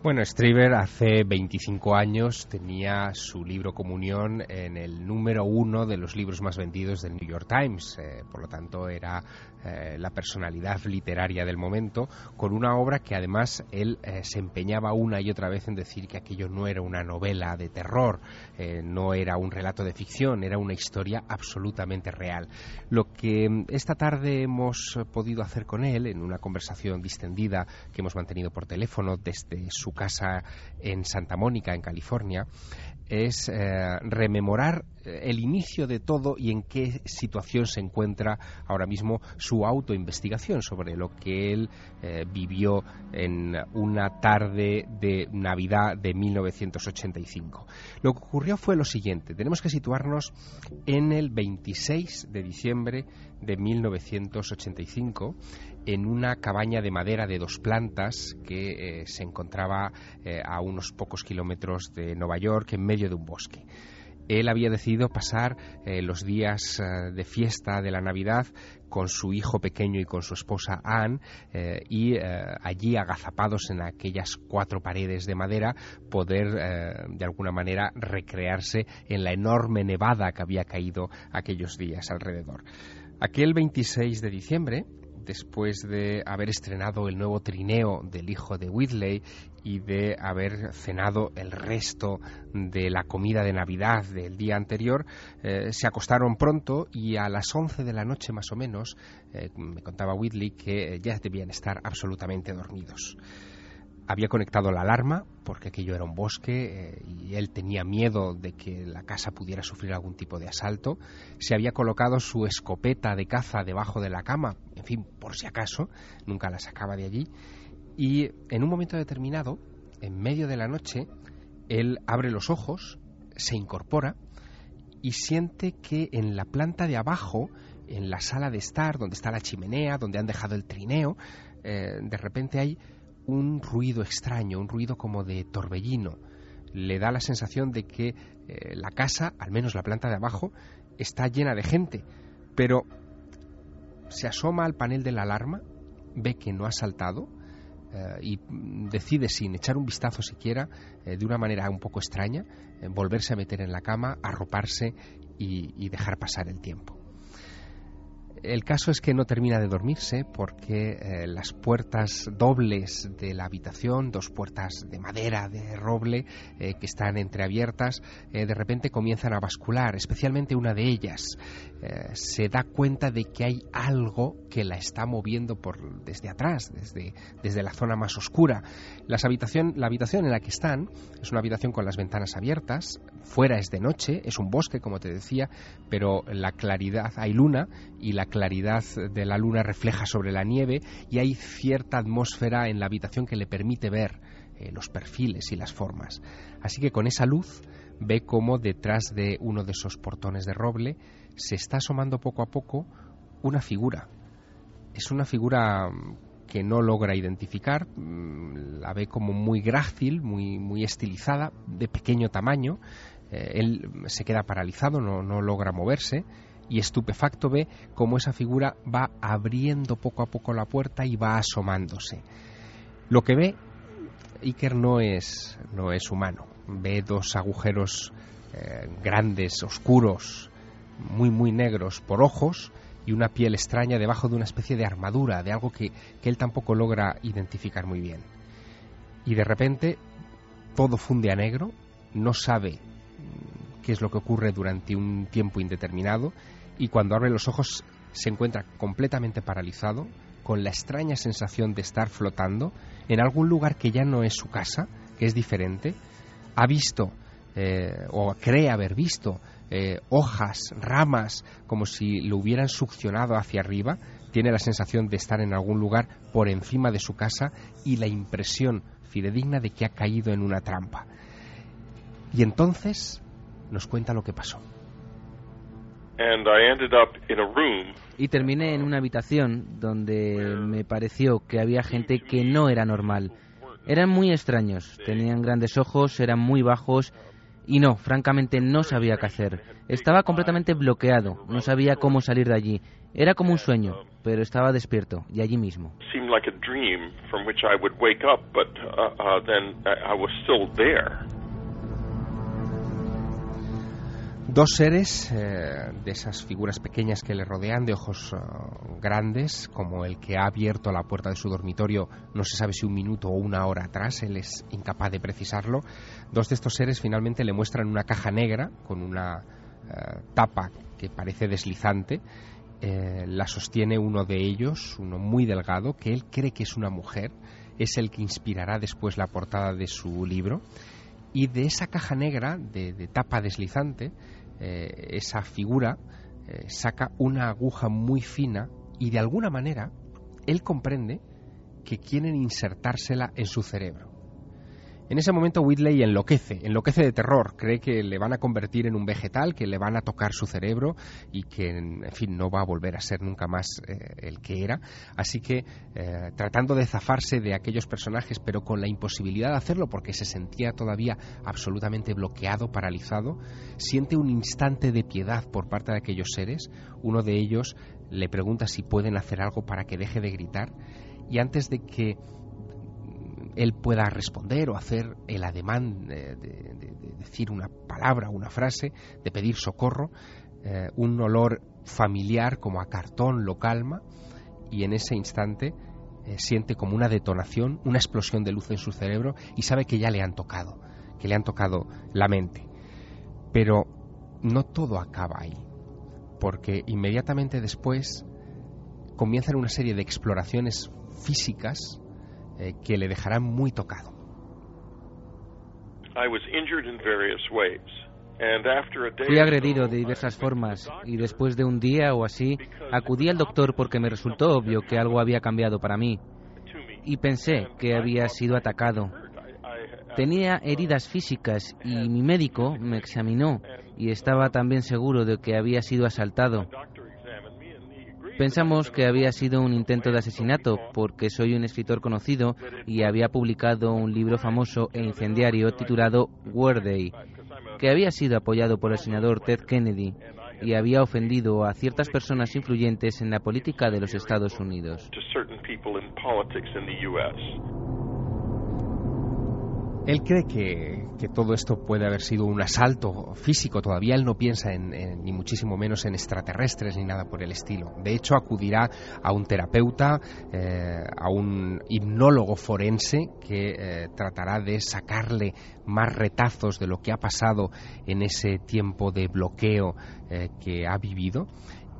Bueno, Stryber hace 25 años tenía su libro Comunión en el número uno de los libros más vendidos del New York Times. Eh, por lo tanto, era eh, la personalidad literaria del momento, con una obra que además él eh, se empeñaba una y otra vez en decir que aquello no era una novela de terror, eh, no era un relato de ficción, era una historia absolutamente real. Lo que mm, esta tarde hemos podido hacer con él en una conversación distendida que hemos mantenido por teléfono desde su casa en Santa Mónica, en California, es rememorar el inicio de todo y en qué situación se encuentra ahora mismo su autoinvestigación sobre lo que él eh, vivió en una tarde de Navidad de 1985. Lo que ocurrió fue lo siguiente, tenemos que situarnos en el 26 de diciembre de 1985 en una cabaña de madera de dos plantas que eh, se encontraba eh, a unos pocos kilómetros de Nueva York en medio de un bosque él había decidido pasar eh, los días de fiesta de la Navidad con su hijo pequeño y con su esposa Anne y allí agazapados en aquellas cuatro paredes de madera poder de alguna manera recrearse en la enorme nevada que había caído aquellos días alrededor. Aquel 26 de diciembre después de haber estrenado el nuevo trineo del hijo de Whitley y de haber cenado el resto de la comida de Navidad del día anterior, eh, se acostaron pronto y a las 11 de la noche más o menos, eh, me contaba Whitley que ya debían estar absolutamente dormidos había conectado la alarma porque aquello era un bosque eh, y él tenía miedo de que la casa pudiera sufrir algún tipo de asalto. Se había colocado su escopeta de caza debajo de la cama, en fin, por si acaso, nunca la sacaba de allí. Y en un momento determinado, en medio de la noche, él abre los ojos, se incorpora y siente que en la planta de abajo, en la sala de estar, donde está la chimenea, donde han dejado el trineo, eh, de repente hay un ruido extraño, un ruido como de torbellino. Le da la sensación de que eh, la casa, al menos la planta de abajo, está llena de gente, pero se asoma al panel de la alarma, ve que no ha saltado eh, y decide, sin echar un vistazo siquiera, eh, de una manera un poco extraña, volverse a meter en la cama, arroparse y dejar pasar el tiempo. El caso es que no termina de dormirse porque eh, las puertas dobles de la habitación, dos puertas de madera, de roble, eh, que están entreabiertas, eh, de repente comienzan a bascular, especialmente una de ellas. se da cuenta de que hay algo que la está moviendo por, desde atrás, desde, desde la zona más oscura. Las habitación, la habitación en la que están es una habitación con las ventanas abiertas, fuera es de noche, es un bosque, como te decía, pero la claridad, hay luna y la claridad de la luna refleja sobre la nieve y hay cierta atmósfera en la habitación que le permite ver eh, los perfiles y las formas. Así que con esa luz ve cómo detrás de uno de esos portones de roble se está asomando poco a poco una figura. Es una figura mm, que no logra identificar, mm, la ve como muy grácil, muy, muy estilizada, de pequeño tamaño. Eh, él se queda paralizado, no, no logra moverse y estupefacto ve cómo esa figura va abriendo poco a poco la puerta y va asomándose. Lo que ve Iker no es, no es humano. Ve dos agujeros eh, grandes, oscuros, muy, muy negros por ojos y una piel extraña debajo de una especie de armadura, de algo que, que él tampoco logra identificar muy bien. Y de repente todo funde a negro, no sabe mm, qué es lo que ocurre durante un tiempo indeterminado y cuando abre los ojos se encuentra completamente paralizado, con la extraña sensación de estar flotando en algún lugar que ya no es su casa, que es diferente. Ha visto eh, o cree haber visto eh, hojas, ramas, como si lo hubieran succionado hacia arriba. Tiene la sensación de estar en algún lugar por encima de su casa y la impresión fidedigna de que ha caído en una trampa. Y entonces nos cuenta lo que pasó. Y terminé en una habitación donde me pareció que había gente que no era normal. Eran muy extraños, tenían grandes ojos, eran muy bajos y no, francamente no sabía qué hacer. Estaba completamente bloqueado, no sabía cómo salir de allí. Era como un sueño, pero estaba despierto y allí mismo. Dos seres eh, de esas figuras pequeñas que le rodean, de ojos eh, grandes, como el que ha abierto la puerta de su dormitorio, no se sabe si un minuto o una hora atrás, él es incapaz de precisarlo. Dos de estos seres finalmente le muestran una caja negra con una eh, tapa que parece deslizante. la sostiene uno de ellos, uno muy delgado, que él cree que es una mujer, es el que inspirará después la portada de su libro. Y de esa caja negra de tapa deslizante, eh, esa figura eh, saca una aguja muy fina y de alguna manera él comprende que quieren insertársela en su cerebro. En ese momento Whitley enloquece, enloquece de terror, cree que le van a convertir en un vegetal, que le van a tocar su cerebro y que, en fin, no va a volver a ser nunca más eh, el que era. Así que, eh, tratando de zafarse de aquellos personajes, pero con la imposibilidad de hacerlo porque se sentía todavía absolutamente bloqueado, paralizado, siente un instante de piedad por parte de aquellos seres. Uno de ellos le pregunta si pueden hacer algo para que deje de gritar y antes de que él pueda responder o hacer el ademán de, decir una palabra, una frase, de pedir socorro, eh, un olor familiar como a cartón lo calma y en ese instante eh, siente como una detonación, una explosión de luz en su cerebro y sabe que ya le han tocado, que le han tocado la mente. Pero no todo acaba ahí, porque inmediatamente después comienzan una serie de exploraciones físicas eh, que le dejarán muy tocado. Fui agredido de diversas formas y después de un día o así acudí al doctor porque me resultó obvio que algo había cambiado para mí y pensé que había sido atacado. Tenía heridas físicas y mi médico me examinó y estaba también seguro de que había sido asaltado. Pensamos que había sido un intento de asesinato porque soy un escritor conocido y había publicado un libro famoso e incendiario titulado War Day, que había sido apoyado por el senador Ted Kennedy y había ofendido a ciertas personas influyentes en la política de los Estados Unidos. Él cree que, todo esto puede haber sido un asalto físico. Todavía él no piensa en, ni muchísimo menos en extraterrestres ni nada por el estilo. De hecho, acudirá a un terapeuta, eh, a un hipnólogo forense que eh, tratará de sacarle más retazos de lo que ha pasado en ese tiempo de bloqueo eh, que ha vivido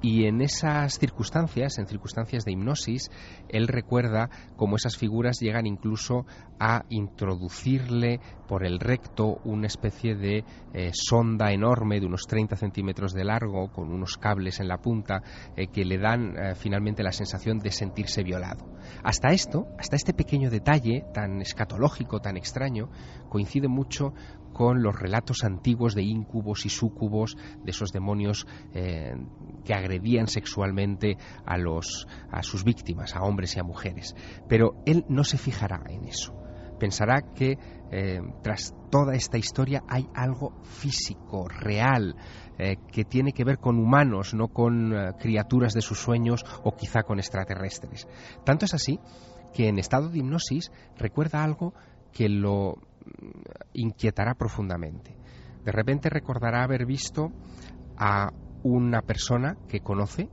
y en esas circunstancias, en circunstancias de hipnosis, él recuerda cómo esas figuras llegan incluso a introducirle por el recto una especie de eh, sonda enorme de unos 30 centímetros de largo, con unos cables en la punta, eh, que le dan eh, finalmente la sensación de sentirse violado. Hasta esto, hasta este pequeño detalle tan escatológico, tan extraño, coincide mucho con los relatos antiguos de íncubos y súcubos, de esos demonios eh, que agredían sexualmente a, los, a sus víctimas, a hombres y a mujeres. Pero él no se fijará en eso. Pensará que eh, tras toda esta historia hay algo físico, real, eh, que tiene que ver con humanos, no con criaturas de sus sueños o quizá con extraterrestres. Tanto es así que en estado de hipnosis recuerda algo que lo inquietará profundamente. De repente recordará haber visto a una persona que conoce,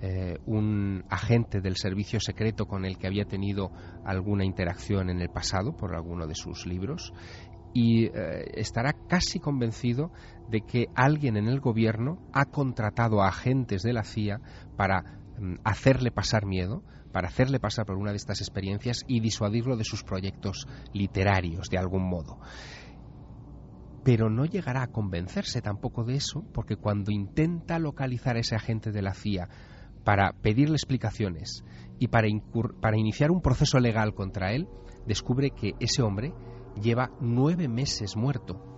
eh, un agente del servicio secreto con el que había tenido alguna interacción en el pasado por alguno de sus libros, y eh, estará casi convencido de que alguien en el gobierno ha contratado a agentes de la CIA para mm, hacerle pasar miedo, para hacerle pasar por una de estas experiencias y disuadirlo de sus proyectos literarios de algún modo. Pero no llegará a convencerse tampoco de eso, porque cuando intenta localizar a ese agente de la CIA para pedirle explicaciones y para, para iniciar un proceso legal contra él, descubre que ese hombre lleva nueve meses muerto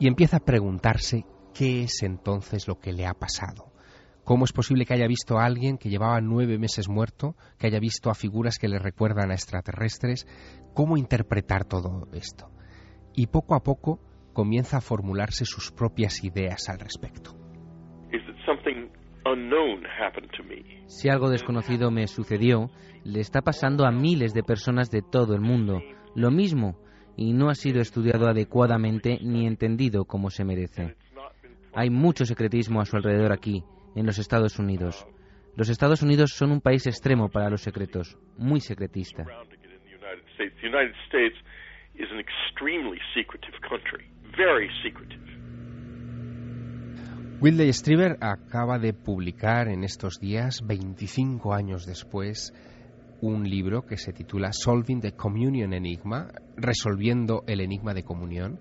y empieza a preguntarse qué es entonces lo que le ha pasado. ¿Cómo es posible que haya visto a alguien que llevaba nueve meses muerto, que haya visto a figuras que le recuerdan a extraterrestres? ¿Cómo interpretar todo esto? Y poco a poco comienza a formularse sus propias ideas al respecto. Si algo desconocido me sucedió, le está pasando a miles de personas de todo el mundo. Lo mismo y no ha sido estudiado adecuadamente ni entendido como se merece. Hay mucho secretismo a su alrededor aquí, en los Estados Unidos. Los Estados Unidos son un país extremo para los secretos, muy secretista. Wilde Strieber acaba de publicar en estos días, 25 años después, un libro que se titula Solving the Communion Enigma, resolviendo el enigma de comunión.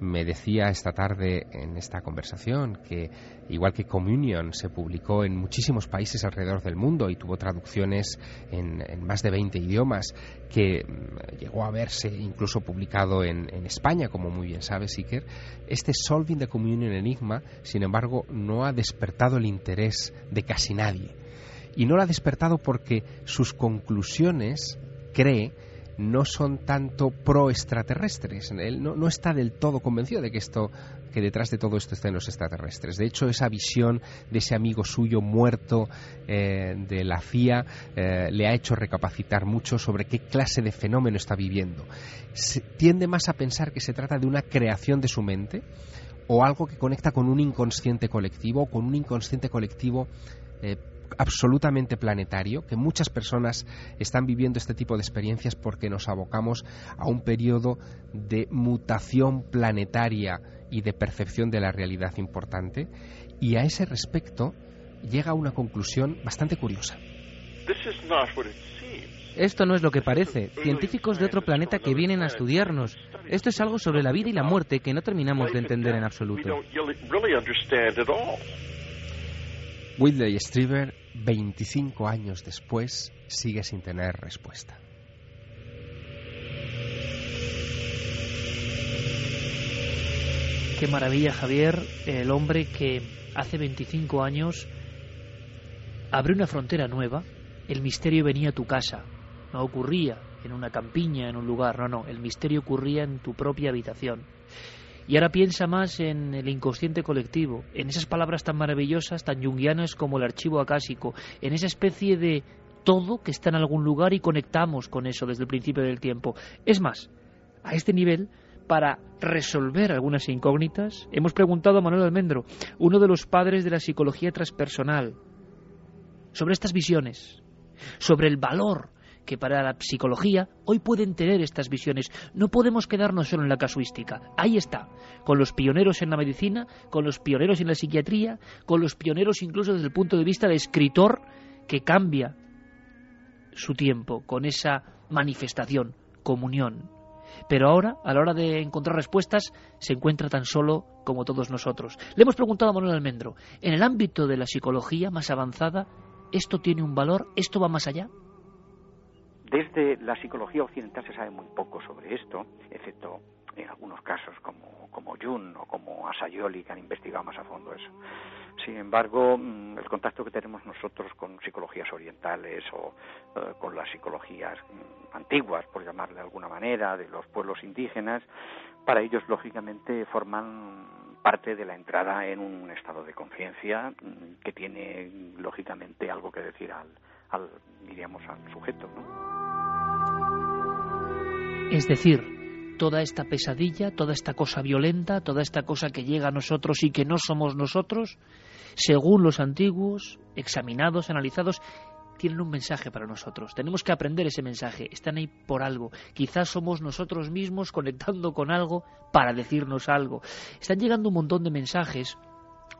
Me decía esta tarde en esta conversación que, igual que Communion, se publicó en muchísimos países alrededor del mundo y tuvo traducciones en, más de 20 idiomas, que mm, llegó a verse incluso publicado en, en España, como muy bien sabe Siker, este Solving the Communion Enigma, sin embargo, no ha despertado el interés de casi nadie y no lo ha despertado porque sus conclusiones, cree, no son tanto pro extraterrestres. Él no, está del todo convencido de que esto que detrás de todo esto estén los extraterrestres. De hecho, esa visión de ese amigo suyo muerto eh, de la CIA eh, le ha hecho recapacitar mucho sobre qué clase de fenómeno está viviendo. tiende más a pensar que se trata de una creación de su mente o algo que conecta con un inconsciente colectivo, con un inconsciente colectivo eh, absolutamente planetario, que muchas personas están viviendo este tipo de experiencias porque nos abocamos a un periodo de mutación planetaria y de percepción de la realidad importante, y a ese respecto llega a una conclusión bastante curiosa. Esto no es lo que parece. Científicos de otro planeta que vienen a estudiarnos. Esto es algo sobre la vida y la muerte que no terminamos de entender en absoluto. Whitley Strieber, 25 años después, sigue sin tener respuesta. Qué maravilla, Javier, el hombre que hace 25 años abrió una frontera nueva, el misterio venía a tu casa, no ocurría en una campiña, en un lugar, no, no, el misterio ocurría en tu propia habitación. Y ahora piensa más en el inconsciente colectivo, en esas palabras tan maravillosas, tan junguianas como el archivo acásico, en esa especie de todo que está en algún lugar y conectamos con eso desde el principio del tiempo. Es más, a este nivel, para resolver algunas incógnitas, hemos preguntado a Manuel Almendro, uno de los padres de la psicología transpersonal, sobre estas visiones, sobre el valor que para la psicología hoy pueden tener estas visiones. No podemos quedarnos solo en la casuística. Ahí está, con los pioneros en la medicina, con los pioneros en la psiquiatría, con los pioneros incluso desde el punto de vista de escritor que cambia su tiempo con esa manifestación, comunión. Pero ahora, a la hora de encontrar respuestas, se encuentra tan solo como todos nosotros. Le hemos preguntado a Manuel Almendro, en el ámbito de la psicología más avanzada, ¿esto tiene un valor? ¿Esto va más allá? Desde la psicología occidental se sabe muy poco sobre esto, excepto en algunos casos como, como Jung o como Asayoli, que han investigado más a fondo eso. Sin embargo, mm, el contacto que tenemos nosotros con psicologías orientales o eh, con las psicologías mm, antiguas, por llamarle de alguna manera, de los pueblos indígenas, para ellos lógicamente forman parte de la entrada en un estado de conciencia mm, que tiene lógicamente algo que decir al, al diríamos al sujeto, ¿no? Es decir, toda esta pesadilla, toda esta cosa violenta, toda esta cosa que llega a nosotros y que no somos nosotros, según los antiguos, examinados, analizados, tienen un mensaje para nosotros. Tenemos que aprender ese mensaje. Están ahí por algo. Quizás somos nosotros mismos conectando con algo para decirnos algo. Están llegando un montón de mensajes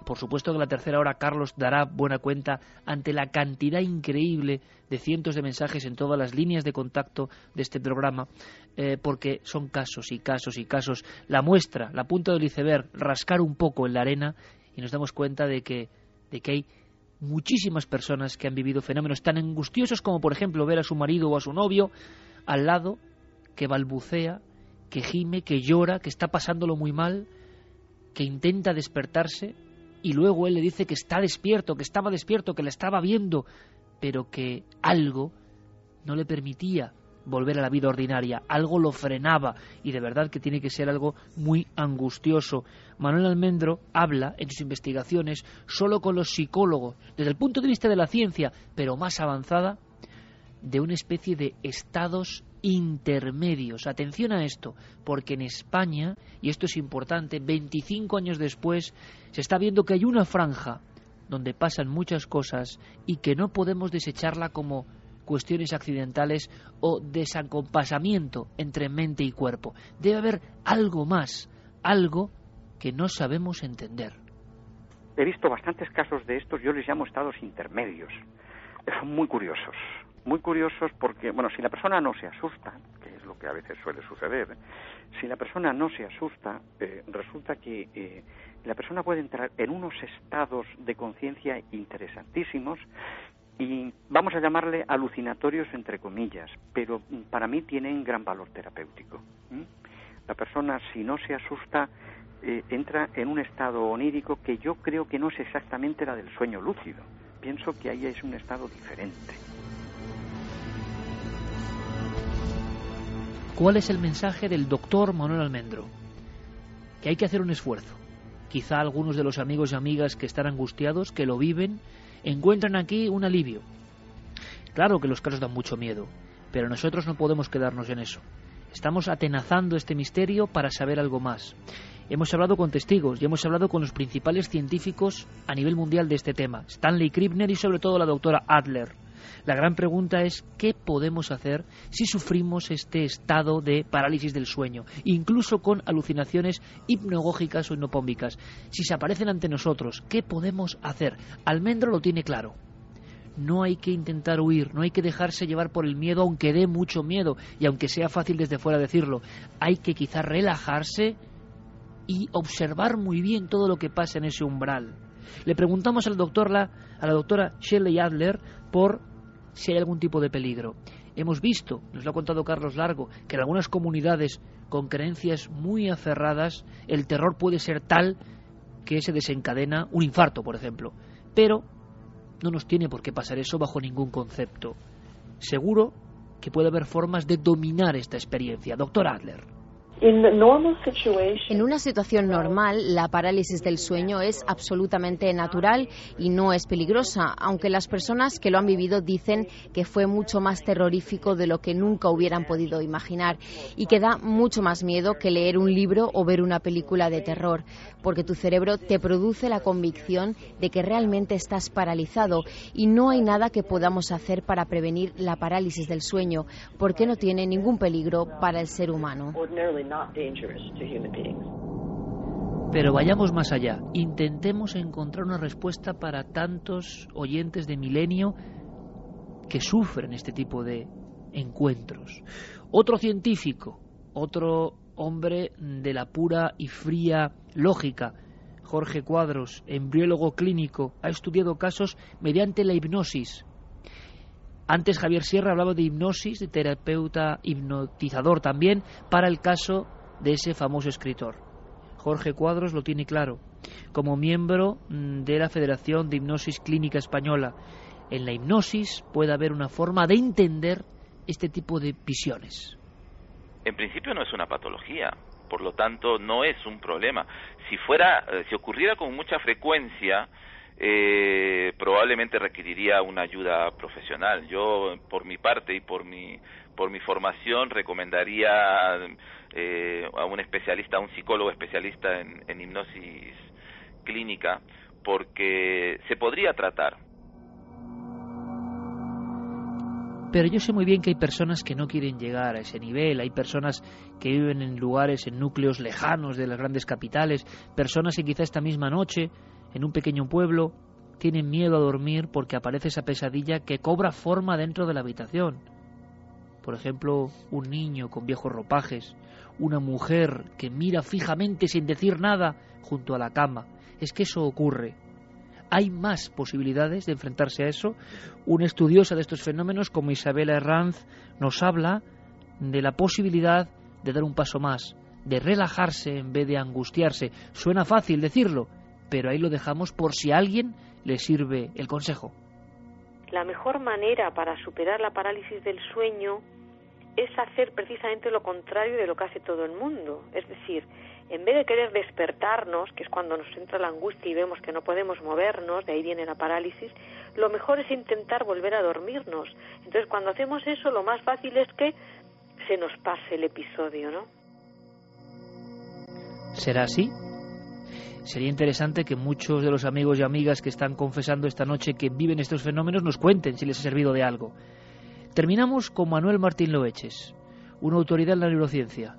por supuesto que la tercera hora Carlos dará buena cuenta ante la cantidad increíble de cientos de mensajes en todas las líneas de contacto de este programa, eh, porque son casos y casos y casos. La muestra, la punta del iceberg, rascar un poco en la arena y nos damos cuenta de que, de que hay muchísimas personas que han vivido fenómenos tan angustiosos como por ejemplo ver a su marido o a su novio al lado que balbucea, que gime, que llora, que está pasándolo muy mal, que intenta despertarse y luego él le dice que está despierto, que estaba despierto, que le estaba viendo, pero que algo no le permitía volver a la vida ordinaria, algo lo frenaba y de verdad que tiene que ser algo muy angustioso. Manuel Almendro habla en sus investigaciones solo con los psicólogos, desde el punto de vista de la ciencia, pero más avanzada, de una especie de estados intermedios. Atención a esto, porque en España, y esto es importante, 25 años después, se está viendo que hay una franja donde pasan muchas cosas y que no podemos desecharla como cuestiones accidentales o desacompasamiento entre mente y cuerpo. Debe haber algo más, algo que no sabemos entender. He visto bastantes casos de estos, yo les llamo estados intermedios. Son muy curiosos muy curiosos porque, bueno, si la persona no se asusta, que es lo que a veces suele suceder, si la persona no se asusta, eh, resulta que eh, la persona puede entrar en unos estados de conciencia interesantísimos y vamos a llamarle alucinatorios entre comillas, pero para mí tienen gran valor terapéutico. La persona, si no se asusta, eh, entra en un estado onírico que yo creo que no es exactamente la del sueño lúcido. Pienso que ahí es un estado diferente. ¿Cuál es el mensaje del doctor Manuel Almendro? Que hay que hacer un esfuerzo. Quizá algunos de los amigos y amigas que están angustiados, que lo viven, encuentran aquí un alivio. Claro que los casos dan mucho miedo, pero nosotros no podemos quedarnos en eso. Estamos atenazando este misterio para saber algo más. Hemos hablado con testigos y hemos hablado con los principales científicos a nivel mundial de este tema, Stanley Krippner y sobre todo la doctora Adler. La gran pregunta es qué podemos hacer si sufrimos este estado de parálisis del sueño, incluso con alucinaciones hipnogógicas o hipnopómbicas. Si se aparecen ante nosotros, ¿qué podemos hacer? Almendro lo tiene claro no hay que intentar huir, no hay que dejarse llevar por el miedo, aunque dé mucho miedo y aunque sea fácil desde fuera decirlo. Hay que quizá relajarse y observar muy bien todo lo que pasa en ese umbral. Le preguntamos al doctor la, a la doctora Shelley Adler por si hay algún tipo de peligro. Hemos visto, nos lo ha contado Carlos Largo, que en algunas comunidades con creencias muy aferradas el terror puede ser tal que se desencadena un infarto, por ejemplo. Pero no nos tiene por qué pasar eso bajo ningún concepto. Seguro que puede haber formas de dominar esta experiencia. Doctor Adler. En una situación normal, la parálisis del sueño es absolutamente natural y no es peligrosa, aunque las personas que lo han vivido dicen que fue mucho más terrorífico de lo que nunca hubieran podido imaginar y que da mucho más miedo que leer un libro o ver una película de terror, porque tu cerebro te produce la convicción de que realmente estás paralizado y no hay nada que podamos hacer para prevenir la parálisis del sueño, porque no tiene ningún peligro para el ser humano. Pero vayamos más allá. Intentemos encontrar una respuesta para tantos oyentes de milenio que sufren este tipo de encuentros. Otro científico, otro hombre de la pura y fría lógica, Jorge Cuadros, embriólogo clínico, ha estudiado casos mediante la hipnosis. Antes Javier Sierra hablaba de hipnosis, de terapeuta hipnotizador también, para el caso de ese famoso escritor. Jorge Cuadros lo tiene claro. Como miembro mm, de la Federación de Hipnosis Clínica Española, en la hipnosis puede haber una forma de entender este tipo de visiones. En principio no es una patología, por lo tanto no es un problema. Si fuera, eh, si ocurriera con mucha frecuencia, eh, probablemente requeriría una ayuda profesional. Yo, por mi parte y por mi por mi formación, recomendaría eh, a un especialista, a un psicólogo especialista en, hipnosis clínica, porque se podría tratar. Pero yo sé muy bien que hay personas que no quieren llegar a ese nivel, hay personas que viven en lugares, en núcleos lejanos de las grandes capitales, personas que quizá esta misma noche, en un pequeño pueblo, tienen miedo a dormir porque aparece esa pesadilla que cobra forma dentro de la habitación. Por ejemplo, un niño con viejos ropajes, una mujer que mira fijamente sin decir nada junto a la cama. Es que eso ocurre. Hay más posibilidades de enfrentarse a eso. Una estudiosa de estos fenómenos como Isabela Herranz nos habla de la posibilidad de dar un paso más, de relajarse en vez de angustiarse. Suena fácil decirlo, pero ahí lo dejamos por si a alguien le sirve el consejo. La mejor manera para superar la parálisis del sueño es hacer precisamente lo contrario de lo que hace todo el mundo. Es decir, en vez de querer despertarnos, que es cuando nos entra la angustia y vemos que no podemos movernos, de ahí viene la parálisis, lo mejor es intentar volver a dormirnos. Entonces, cuando hacemos eso, lo más fácil es que se nos pase el episodio, ¿no? ¿Será así? Sería interesante que muchos de los amigos y amigas que están confesando esta noche que viven estos fenómenos nos cuenten si les ha servido de algo. Terminamos con Manuel Martín Loeches, una autoridad en la neurociencia,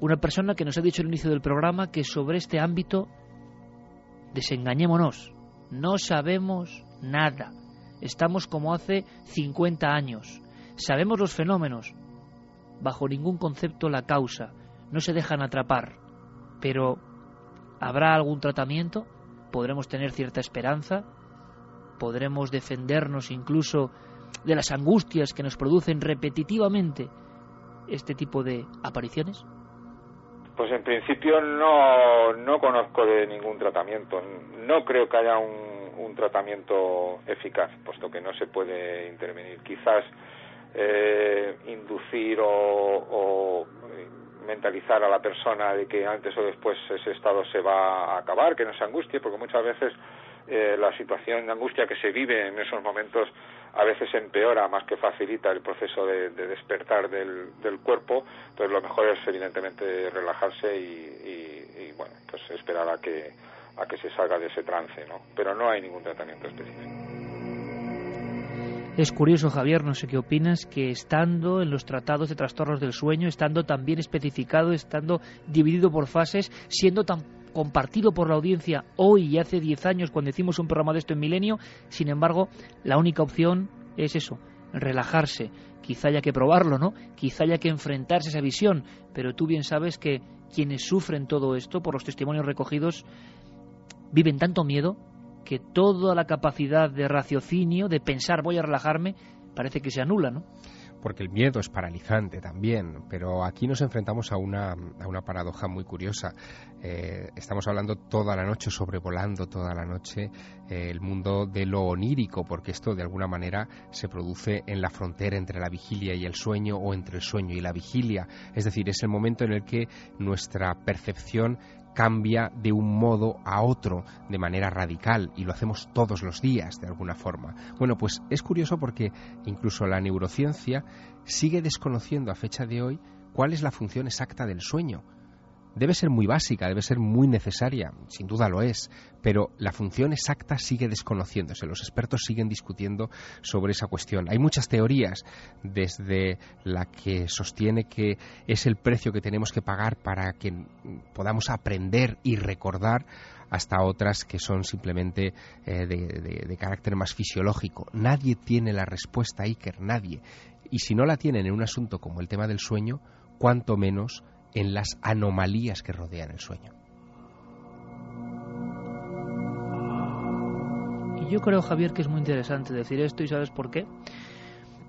una persona que nos ha dicho al inicio del programa que sobre este ámbito desengañémonos, no sabemos nada, Estamos como hace 50 años. Sabemos los fenómenos. Bajo ningún concepto la causa. No se dejan atrapar. Pero, ¿habrá algún tratamiento? ¿Podremos tener cierta esperanza? ¿Podremos defendernos incluso de las angustias que nos producen repetitivamente este tipo de apariciones? Pues en principio no, no conozco de ningún tratamiento. No creo que haya un, tratamiento eficaz, puesto que no se puede intervenir. Quizás eh, inducir o mentalizar a la persona de que antes o después ese estado se va a acabar, que no se angustie, porque muchas veces eh, la situación de angustia que se vive en esos momentos a veces empeora más que facilita el proceso de, despertar del, cuerpo, entonces lo mejor es evidentemente relajarse y, bueno, pues esperar a que, a que se salga de ese trance, ¿no? Pero no hay ningún tratamiento específico. Es curioso, Javier, no sé qué opinas, que estando en los tratados de trastornos del sueño, estando tan bien especificado, estando dividido por fases, siendo tan compartido por la audiencia hoy y hace 10 años cuando hicimos un programa de esto en Milenio, sin embargo, la única opción es eso, relajarse. Quizá haya que probarlo, ¿no? Quizá haya que enfrentarse a esa visión, pero tú bien sabes que quienes sufren todo esto, por los testimonios recogidos, viven tanto miedo que toda la capacidad de raciocinio, de pensar voy a relajarme, parece que se anula, ¿no? porque el miedo es paralizante también, pero aquí nos enfrentamos a una, a una paradoja muy curiosa. Eh, estamos hablando toda la noche, sobrevolando toda la noche eh, el mundo de lo onírico, porque esto de alguna manera se produce en la frontera entre la vigilia y el sueño o entre el sueño y la vigilia. Es decir, es el momento en el que nuestra percepción cambia de un modo a otro de manera radical y lo hacemos todos los días de alguna forma. Bueno, pues es curioso porque incluso la neurociencia sigue desconociendo a fecha de hoy cuál es la función exacta del sueño debe ser muy básica, debe ser muy necesaria, sin duda lo es, pero la función exacta sigue desconociéndose. Los expertos siguen discutiendo sobre esa cuestión. Hay muchas teorías, desde la que sostiene que es el precio que tenemos que pagar para que podamos aprender y recordar, hasta otras que son simplemente eh, de, de carácter más fisiológico. Nadie tiene la respuesta, Iker, nadie. Y si no la tienen en un asunto como el tema del sueño, cuanto menos en las anomalías que rodean el sueño. Yo creo, Javier, que es muy interesante decir esto y sabes por qué.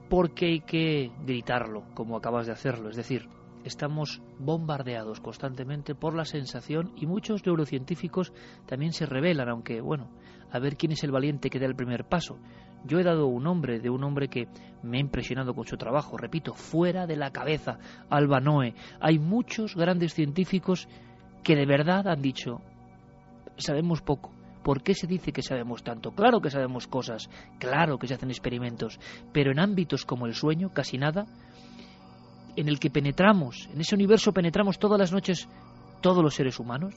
Porque hay que gritarlo, como acabas de hacerlo. Es decir, estamos bombardeados constantemente por la sensación y muchos neurocientíficos también se revelan, aunque, bueno, a ver quién es el valiente que da el primer paso. Yo he dado un nombre de un hombre que me ha impresionado con su trabajo, repito, fuera de la cabeza, Alba Noe. Hay muchos grandes científicos que de verdad han dicho, sabemos poco. ¿Por qué se dice que sabemos tanto? Claro que sabemos cosas, claro que se hacen experimentos, pero en ámbitos como el sueño, casi nada, en el que penetramos, en ese universo penetramos todas las noches todos los seres humanos,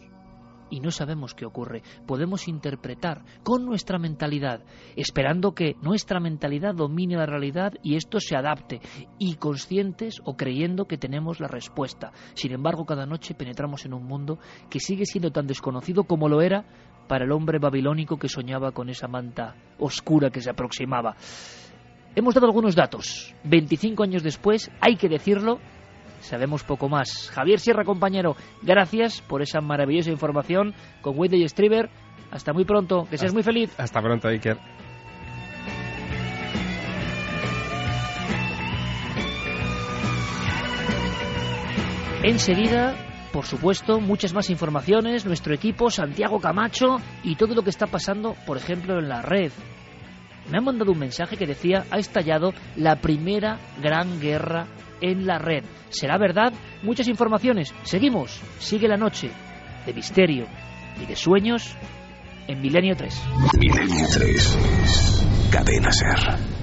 y no sabemos qué ocurre. Podemos interpretar con nuestra mentalidad, esperando que nuestra mentalidad domine la realidad y esto se adapte, y conscientes o creyendo que tenemos la respuesta. Sin embargo, cada noche penetramos en un mundo que sigue siendo tan desconocido como lo era para el hombre babilónico que soñaba con esa manta oscura que se aproximaba. Hemos dado algunos datos. 25 años después, hay que decirlo, sabemos poco más. Javier Sierra, compañero, gracias por esa maravillosa información con Wendy y Striver. Hasta muy pronto, que seas muy feliz. Hasta pronto, Iker. Enseguida, por supuesto, muchas más informaciones, nuestro equipo, Santiago Camacho y todo lo que está pasando, por ejemplo, en la red. Me han mandado un mensaje que decía, ha estallado la primera gran guerra en la red. ¿Será verdad? Muchas informaciones. Seguimos. Sigue la noche de misterio y de sueños en Milenio 3. Milenio 3. Cadena Ser.